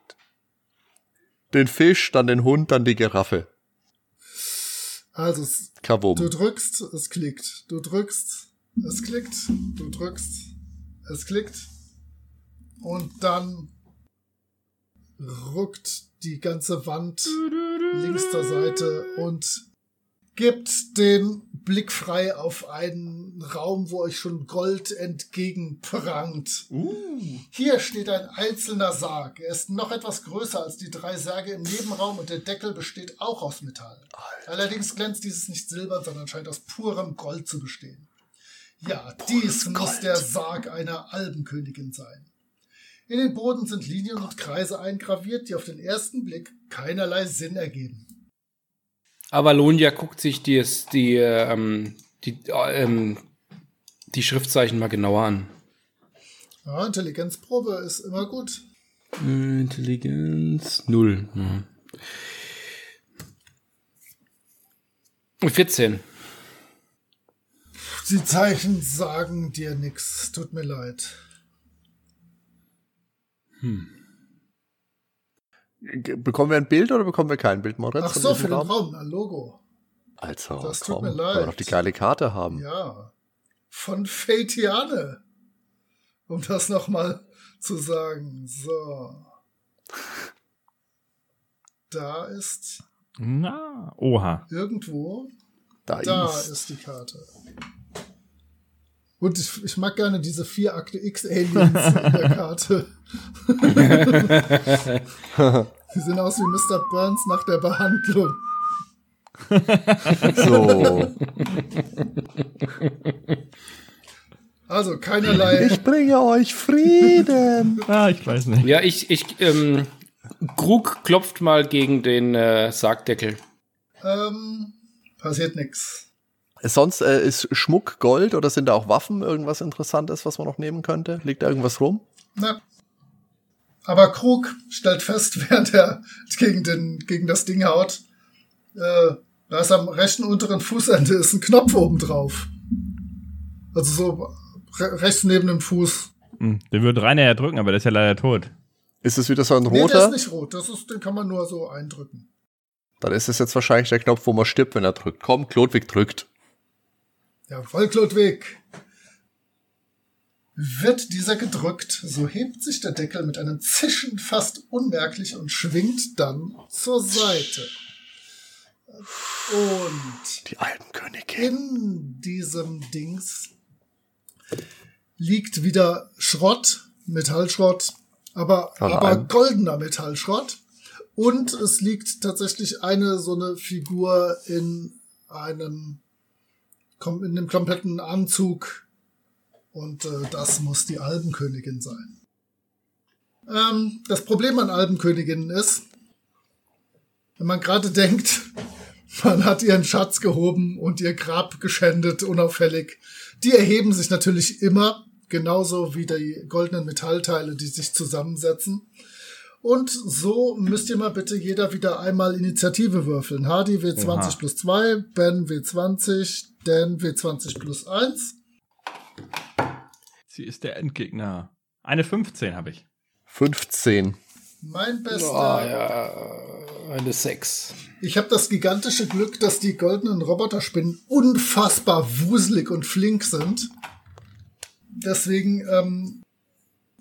den Fisch, dann den Hund, dann die Giraffe. Also, es- du drückst, es klickt. Du drückst, es klickt. Du drückst, es klickt. Und dann ruckt die ganze Wand links zur Seite und gibt den Blick frei auf einen Raum, wo euch schon Gold entgegenprangt. Hier steht ein einzelner Sarg. Er ist noch etwas größer als die drei Särge im Nebenraum und der Deckel besteht auch aus Metall. Allerdings glänzt dieses nicht silbern, sondern scheint aus purem Gold zu bestehen. Ja, dies muss der Sarg einer Albenkönigin sein. In den Boden sind Linien und Kreise eingraviert, die auf den ersten Blick keinerlei Sinn ergeben. Avalonia guckt sich die, die, ähm, die, ähm, die Schriftzeichen mal genauer an. Ja, Intelligenzprobe ist immer gut. Äh, Intelligenz null. Ja. 14. Die Zeichen sagen dir nix. Tut mir leid. G- Bekommen wir ein Bild oder bekommen wir kein Bild, Moritz? Ach von so, für den Raum? Raum, ein Logo. Also, Das tut komm, mir wollen wir leid. doch die geile Karte haben. Ja. Von Fatiane. Um das nochmal zu sagen. So. Da ist Na, oha. irgendwo, Da, da ist. ist die Karte. Und ich, ich mag gerne diese vier Akte X-Aliens [LAUGHS] in der Karte. [LAUGHS] Die sehen aus wie Mr. Burns nach der Behandlung. So. Also keinerlei. ich bringe euch Frieden. [LAUGHS] Ah, ich weiß nicht. Ja, ich, ich, ähm, Krug klopft mal gegen den äh, Sargdeckel. ähm, passiert nix. Sonst äh, ist Schmuck Gold oder sind da auch Waffen irgendwas Interessantes, was man noch nehmen könnte? Liegt da irgendwas rum? Na. Aber Krug stellt fest, [LAUGHS] während er gegen, den, gegen das Ding haut, äh, da ist am rechten unteren Fußende ist ein Knopf oben drauf. Also so re rechts neben dem Fuß. Hm, Den würde Rainer ja drücken, aber der ist ja leider tot. Ist es wieder so ein Nee, der roter? ist nicht rot. Das ist, den kann man nur so eindrücken. Dann ist es jetzt wahrscheinlich der Knopf, wo man stirbt, wenn er drückt. Komm, Klodwig drückt. Jawohl, Klodwig. Wird dieser gedrückt, so hebt sich der Deckel mit einem Zischen fast unmerklich und schwingt dann zur Seite. Und Die Alpenkönigin. in diesem Dings liegt wieder Schrott, Metallschrott, aber, aber goldener Metallschrott. Und es liegt tatsächlich eine so eine Figur in einem kom- in einem kompletten Anzug. Und äh, das muss die Albenkönigin sein. Ähm, das Problem an Albenköniginnen ist, wenn man gerade denkt, [LAUGHS] man hat ihren Schatz gehoben und ihr Grab geschändet, unauffällig. Die erheben sich natürlich immer, genauso wie die goldenen Metallteile, die sich zusammensetzen. Und so müsst ihr mal bitte jeder wieder einmal Initiative würfeln. Hardy W20 Oha. plus 2, Ben W20, Dan W20 plus 1. Sie ist der Endgegner. Eine 15 habe ich. 15. Mein bester. Ah, ja, eine 6. Ich habe das gigantische Glück, dass die goldenen Roboterspinnen unfassbar wuselig und flink sind. Deswegen ähm,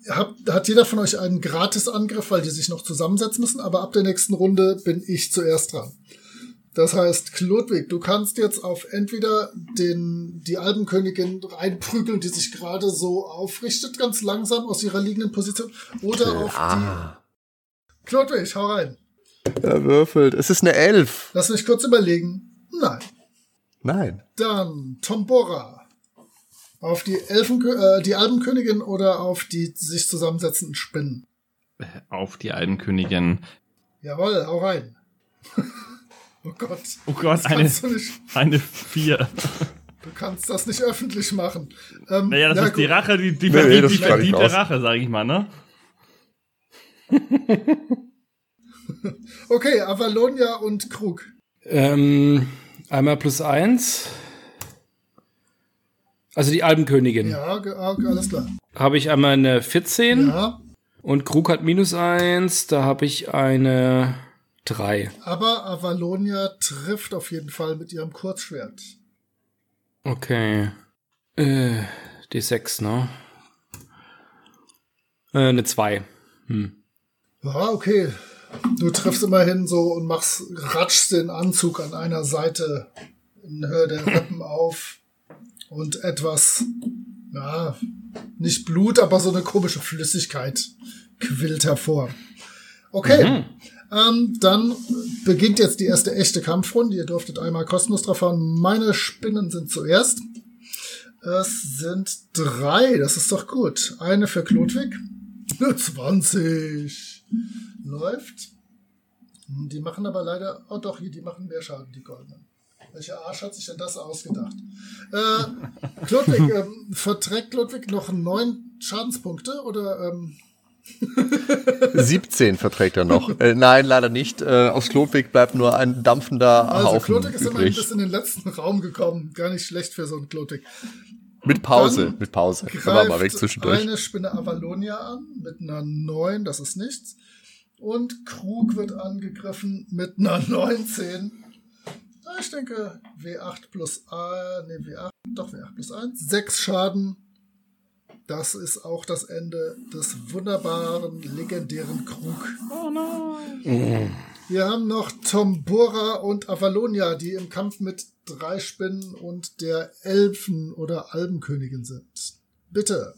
hab, hat jeder von euch einen Gratis-Angriff, weil die sich noch zusammensetzen müssen. Aber ab der nächsten Runde bin ich zuerst dran. Das heißt, Klodwig, du kannst jetzt auf entweder den, die Albenkönigin reinprügeln, die sich gerade so aufrichtet, ganz langsam aus ihrer liegenden Position, oder auf Ah. die... Klodwig, hau rein. Er würfelt. Es ist eine Elf. Lass mich kurz überlegen. Nein. Nein. Dann Tombora. Auf die Elfen, äh, die Albenkönigin oder auf die sich zusammensetzenden Spinnen? Auf die Albenkönigin. Jawohl, hau rein. [LAUGHS] oh Gott. Oh Gott, eine, eine 4. Du kannst das nicht öffentlich machen. Ähm, Naja, das ja, ist die gut. Rache, die, die, Nee, verdient, die verdiente. Rache, sage ich mal, ne? [LAUGHS] Okay, Avalonia und Krug. Ähm, einmal plus 1. Also die Albenkönigin. Ja, ah, alles klar. Habe ich einmal eine 14 Ja, und Krug hat minus 1. Da habe ich eine 3. aber Avalonia trifft auf jeden Fall mit ihrem Kurzschwert. Okay. Äh, die 6, ne? Äh, eine 2. Hm. Ja, okay. Du triffst immerhin so und machst, ratschst den Anzug an einer Seite in Höhe der Rippen auf und etwas, ja, nicht Blut, aber so eine komische Flüssigkeit quillt hervor. Okay, ähm, dann beginnt jetzt die erste echte Kampfrunde. Ihr durftet einmal kostenlos drauf fahren. Meine Spinnen sind zuerst. Es sind drei, das ist doch gut. Eine für Klodwig. 20 läuft. Die machen aber leider, oh doch, hier, die machen mehr Schaden, die Goldenen. Welcher Arsch hat sich denn das ausgedacht? Äh, Klodwig, ähm, verträgt Klodwig noch neun Schadenspunkte oder ähm, [LAUGHS] 17 verträgt er noch. äh, nein, leider nicht. Äh, aus Klodwig bleibt nur ein dampfender also Haufen Klodwig ist immerhin übrig. bis in den letzten Raum gekommen. Gar nicht schlecht für so einen Klodwig. Mit Pause, Dann mit Pause. Wir mal weg Greift zwischendurch. eine Spinne Avalonia an mit einer 9, das ist nichts. Und Krug wird angegriffen mit einer 19. Ich denke W8 plus A, nee, W8, doch W8 plus 1. 6 Schaden. Das ist auch das Ende des wunderbaren, legendären Krug. Oh nein. Wir haben noch Tombora und Avalonia, die im Kampf mit drei Spinnen und der Elfen- oder Albenkönigin sind. Bitte.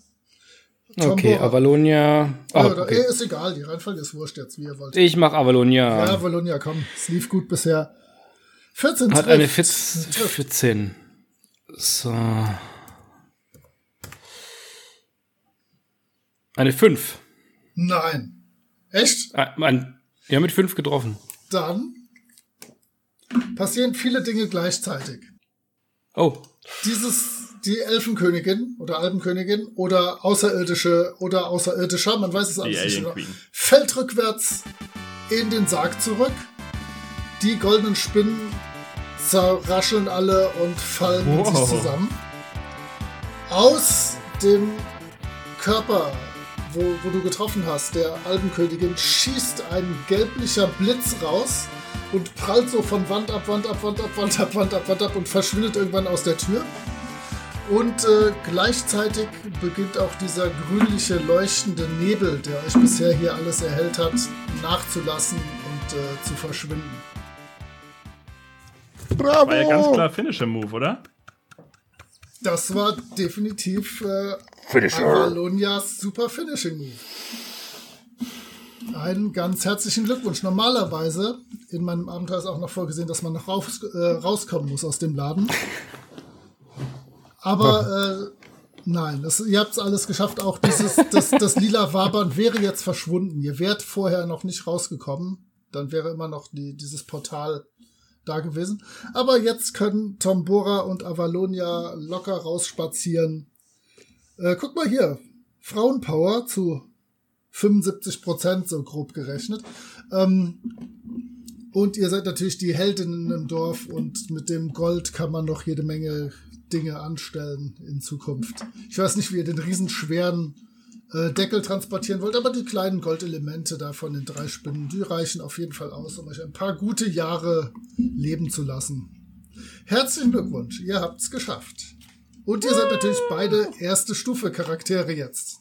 Okay, Tombora. Avalonia. Ah, Ja, okay. Ist egal, die Reihenfolge ist wurscht jetzt, wie ihr wollt. Ich mach Avalonia. Ja, Avalonia, komm. Es lief gut bisher. 14 Hat eine 14. Trifft. 14. So. Eine 5. Nein. Echt? Ah, Ein, ja, mit 5 getroffen. Dann passieren viele Dinge gleichzeitig. Oh. Dieses, die Elfenkönigin oder Albenkönigin oder Außerirdische oder Außerirdischer, man weiß es Die alles nicht, Alien oder- Queen. fällt rückwärts in den Sarg zurück. Die goldenen Spinnen zerrascheln alle und fallen in sich Wow. zusammen. Aus dem Körper, wo, wo du getroffen hast, der Albenkönigin, schießt ein gelblicher Blitz raus und prallt so von Wand ab, Wand ab, Wand ab, Wand ab, Wand ab, Wand ab und verschwindet irgendwann aus der Tür. Und äh, gleichzeitig beginnt auch dieser grünliche, leuchtende Nebel, der euch bisher hier alles erhellt hat, nachzulassen und äh, zu verschwinden. Bravo! War ja ganz klar Finisher-Move, oder? Das war definitiv äh. Avalonias super Finishing Move. Einen ganz herzlichen Glückwunsch. Normalerweise in meinem Abenteuer ist auch noch vorgesehen, dass man noch raus, äh, rauskommen muss aus dem Laden. Aber [LAUGHS] äh, nein, das, ihr habt es alles geschafft. Auch dieses, das, das lila Wabern wäre jetzt verschwunden. Ihr wärt vorher noch nicht rausgekommen. Dann wäre immer noch die, dieses Portal da gewesen. Aber jetzt können Tombora und Avalonia locker rausspazieren. Äh, guck mal hier. Frauenpower zu 75 Prozent, so grob gerechnet. Ähm, und ihr seid natürlich die Heldinnen im Dorf und mit dem Gold kann man noch jede Menge Dinge anstellen in Zukunft. Ich weiß nicht, wie ihr den riesenschweren äh, Deckel transportieren wollt, aber die kleinen Goldelemente da von den drei Spinnen, die reichen auf jeden Fall aus, um euch ein paar gute Jahre leben zu lassen. Herzlichen Glückwunsch, ihr habt's geschafft. Und ihr seid natürlich beide erste Stufe Charaktere jetzt.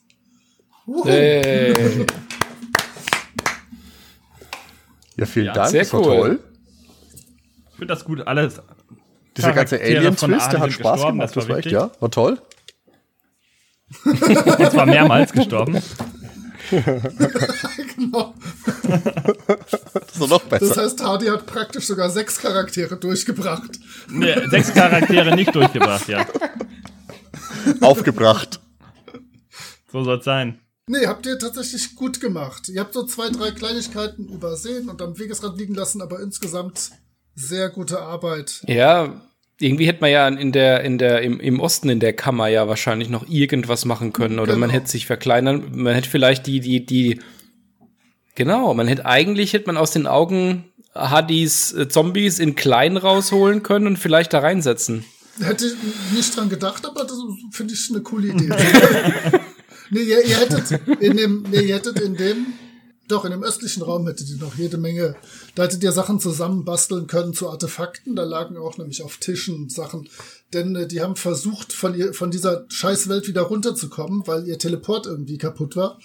Hey. Ja, vielen Ja, Dank, sehr das war cool. toll. Ich finde das gut, alles. Dieser ganze Alien-Twist, der hat Spaß gemacht, das war das war echt, ja, war toll. Und zwar mehrmals gestorben. [LAUGHS] genau. Das war noch besser. Das heißt, Hardy hat praktisch sogar sechs Charaktere durchgebracht. Nee, sechs Charaktere nicht durchgebracht, ja. Aufgebracht. So soll es sein. Nee, habt ihr tatsächlich gut gemacht. Ihr habt so zwei, drei Kleinigkeiten übersehen und am Wegesrand liegen lassen, aber insgesamt sehr gute Arbeit. Ja, irgendwie hätte man ja in der, in der, im, im Osten in der Kammer ja wahrscheinlich noch irgendwas machen können. Oder man Genau. hätte sich verkleinern, man hätte vielleicht die, die, die, genau, man hätte eigentlich hätte man aus den Augen Hadis äh, Zombies in klein rausholen können und vielleicht da reinsetzen. Hätte ich nicht dran gedacht, aber das finde ich eine coole Idee. [LAUGHS] nee, ihr, ihr hättet in dem, nee, ihr hättet in dem, doch, in dem östlichen Raum hättet ihr noch jede Menge, da hättet ihr Sachen zusammenbasteln können zu Artefakten, da lagen auch nämlich auf Tischen Sachen, denn äh, die haben versucht, von, ihr, von dieser Scheißwelt wieder runterzukommen, weil ihr Teleport irgendwie kaputt war.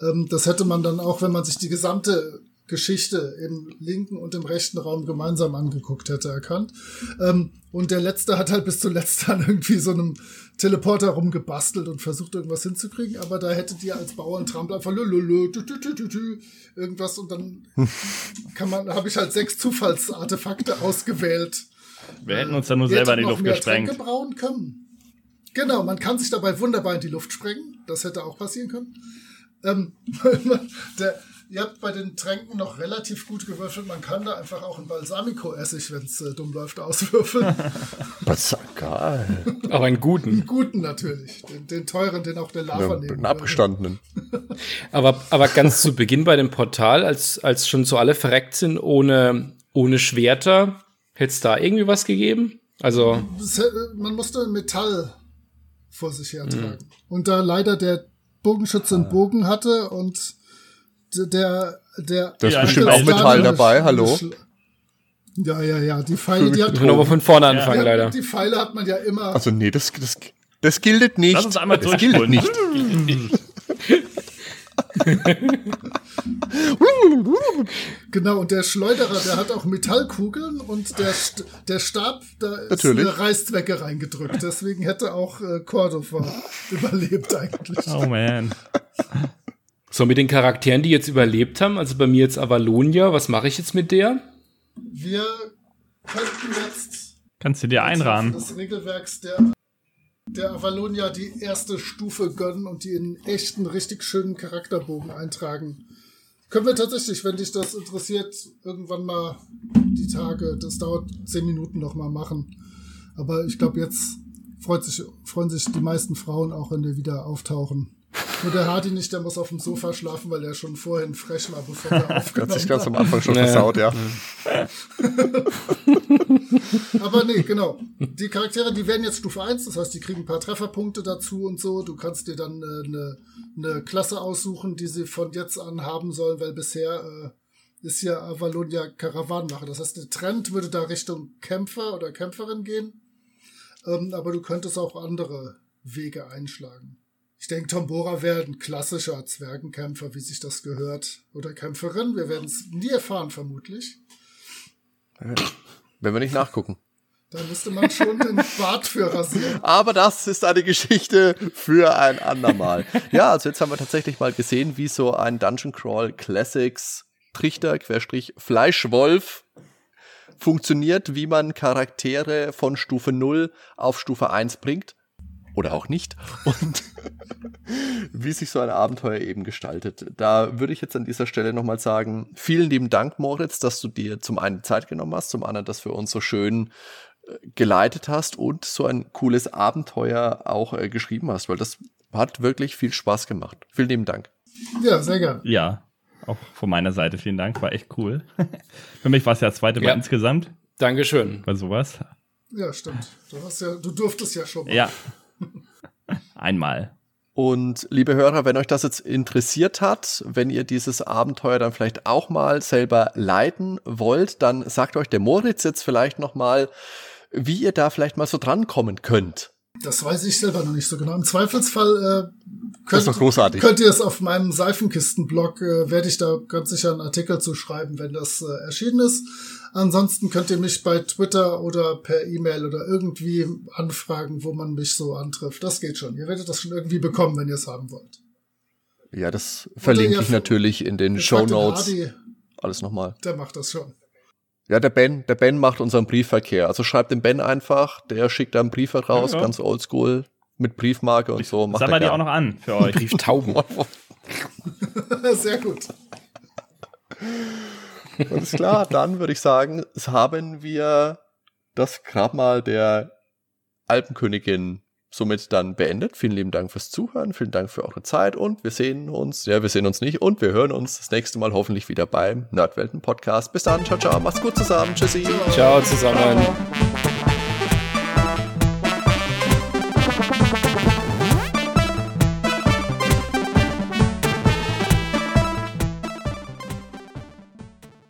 Ähm, das hätte man dann auch, wenn man sich die gesamte Geschichte im linken und im rechten Raum gemeinsam angeguckt hätte, erkannt. Ähm, und der letzte hat halt bis zuletzt dann [LAUGHS] irgendwie so einem Teleporter rumgebastelt und versucht irgendwas hinzukriegen, aber da hättet ihr als Bauerntrampel einfach lululu, tü, tü, tü, tü, tü, irgendwas und dann [LAUGHS] kann man, habe ich halt sechs Zufallsartefakte ausgewählt. Wir hätten uns da nur selber in die Luft gesprengt. Tränke brauen können. Genau, man kann sich dabei wunderbar in die Luft sprengen. Das hätte auch passieren können. Ähm, [LAUGHS] der, ihr habt bei den Tränken noch relativ gut gewürfelt. Man kann da einfach auch ein Balsamico-Essig, wenn es äh, dumm läuft, auswürfeln. [LAUGHS] Was geil. Aber einen guten. Den guten natürlich. Den, den teuren, den auch der Lava nehmen Einen würde. abgestandenen. [LAUGHS] Aber, aber ganz zu Beginn bei dem Portal, als, als schon so alle verreckt sind ohne, ohne Schwerter, hätte es da irgendwie was gegeben? Also, Man musste Metall vor sich hertragen. Und da leider der Bogenschütze einen Bogen hatte und der der Da ist Ja, bestimmt auch Metall dabei, Sch- hallo. Ja, ja, ja, die Pfeile, die hat müssen wir nochmal von vorne anfangen, ja, leider. Die Pfeile hat man ja immer. Also nee, das, das, das gilt nicht. Lass uns einmal das gilt nicht. [LAUGHS] Genau, und der Schleuderer, der hat auch Metallkugeln und der, St der Stab, da ist Natürlich. eine Reißzwecke reingedrückt. Deswegen hätte auch äh, Cordova überlebt eigentlich. Oh man. So, mit den Charakteren, die jetzt überlebt haben, also bei mir jetzt Avalonia, was mache ich jetzt mit der? Wir könnten jetzt Kannst du dir einrahmen? des Regelwerks der, der Avalonia die erste Stufe gönnen und die in echten, richtig schönen Charakterbogen eintragen. Können wir tatsächlich, wenn dich das interessiert, irgendwann mal die Tage, das dauert zehn Minuten noch mal machen. Aber ich glaube, jetzt freut sich, freuen sich die meisten Frauen auch, wenn wir wieder auftauchen. Nur der Hardy nicht, der muss auf dem Sofa schlafen, weil er schon vorhin frech war, bevor wir aufgenommen [LAUGHS] Hat sich ganz am. Anfang schon Ja. versaut, ja. [LAUGHS] Aber nee, genau. Die Charaktere, die werden jetzt Stufe 1, das heißt, die kriegen ein paar Trefferpunkte dazu und so. Du kannst dir dann äh, eine, eine Klasse aussuchen, die sie von jetzt an haben sollen, weil bisher äh, ist ja Avalonia Karawanenwache. Das heißt, der Trend würde da Richtung Kämpfer oder Kämpferin gehen. Ähm, aber du könntest auch andere Wege einschlagen. Ich denke, Tombora wäre ein klassischer Zwergenkämpfer, wie sich das gehört. Oder Kämpferin. Wir werden es nie erfahren, vermutlich. Wenn wir nicht nachgucken. Da müsste man schon den Bart für rasieren. [LAUGHS] Aber das ist eine Geschichte für ein andermal. ja, also jetzt haben wir tatsächlich mal gesehen, wie so ein Dungeon Crawl Classics Trichter, Querstrich, Fleischwolf funktioniert, wie man Charaktere von Stufe 0 auf Stufe 1 bringt. Oder auch nicht. [LAUGHS] Und wie sich so ein Abenteuer eben gestaltet. Da würde ich jetzt an dieser Stelle nochmal sagen, vielen lieben Dank, Moritz, dass du dir zum einen Zeit genommen hast, zum anderen das für uns so schön äh, geleitet hast und so ein cooles Abenteuer auch äh, geschrieben hast, weil das hat wirklich viel Spaß gemacht. Vielen lieben Dank. Ja, sehr gern. Ja, auch von meiner Seite vielen Dank, war echt cool. [LAUGHS] Für mich war es ja das zweite Mal Ja. insgesamt Dankeschön. bei sowas. Ja, stimmt. Du hast ja, du durftest ja schon mal. Ja. [LAUGHS] Einmal. Und liebe Hörer, wenn euch das jetzt interessiert hat, wenn ihr dieses Abenteuer dann vielleicht auch mal selber leiten wollt, dann sagt euch der Moritz jetzt vielleicht noch mal, wie ihr da vielleicht mal so drankommen könnt. Das weiß ich selber noch nicht so genau. Im Zweifelsfall äh, könnt, könnt ihr es auf meinem Seifenkistenblog, äh, werde ich da ganz sicher einen Artikel zu schreiben, wenn das äh, erschienen ist. Ansonsten könnt ihr mich bei Twitter oder per E-Mail oder irgendwie anfragen, wo man mich so antrifft. Das geht schon. Ihr werdet das schon irgendwie bekommen, wenn ihr es haben wollt. Ja, das verlinke ich natürlich in den Show Notes. Alles nochmal. der macht das schon. Ja, der Ben, der Ben macht unseren Briefverkehr. Also schreibt den Ben einfach, der schickt da einen Brief raus, Ja, ja. ganz oldschool, mit Briefmarke und so. Macht Sag mal die gern. auch noch an für euch. Brieftauben. [LAUGHS] Sehr gut. Alles klar, dann würde ich sagen, es haben wir das Grabmal der Alpenkönigin somit dann beendet. Vielen lieben Dank fürs Zuhören, vielen Dank für eure Zeit und wir sehen uns, ja, wir sehen uns nicht und wir hören uns das nächste Mal hoffentlich wieder beim Nerdwelten Podcast. Bis dann, ciao, ciao, macht's gut zusammen, tschüssi. Ciao zusammen.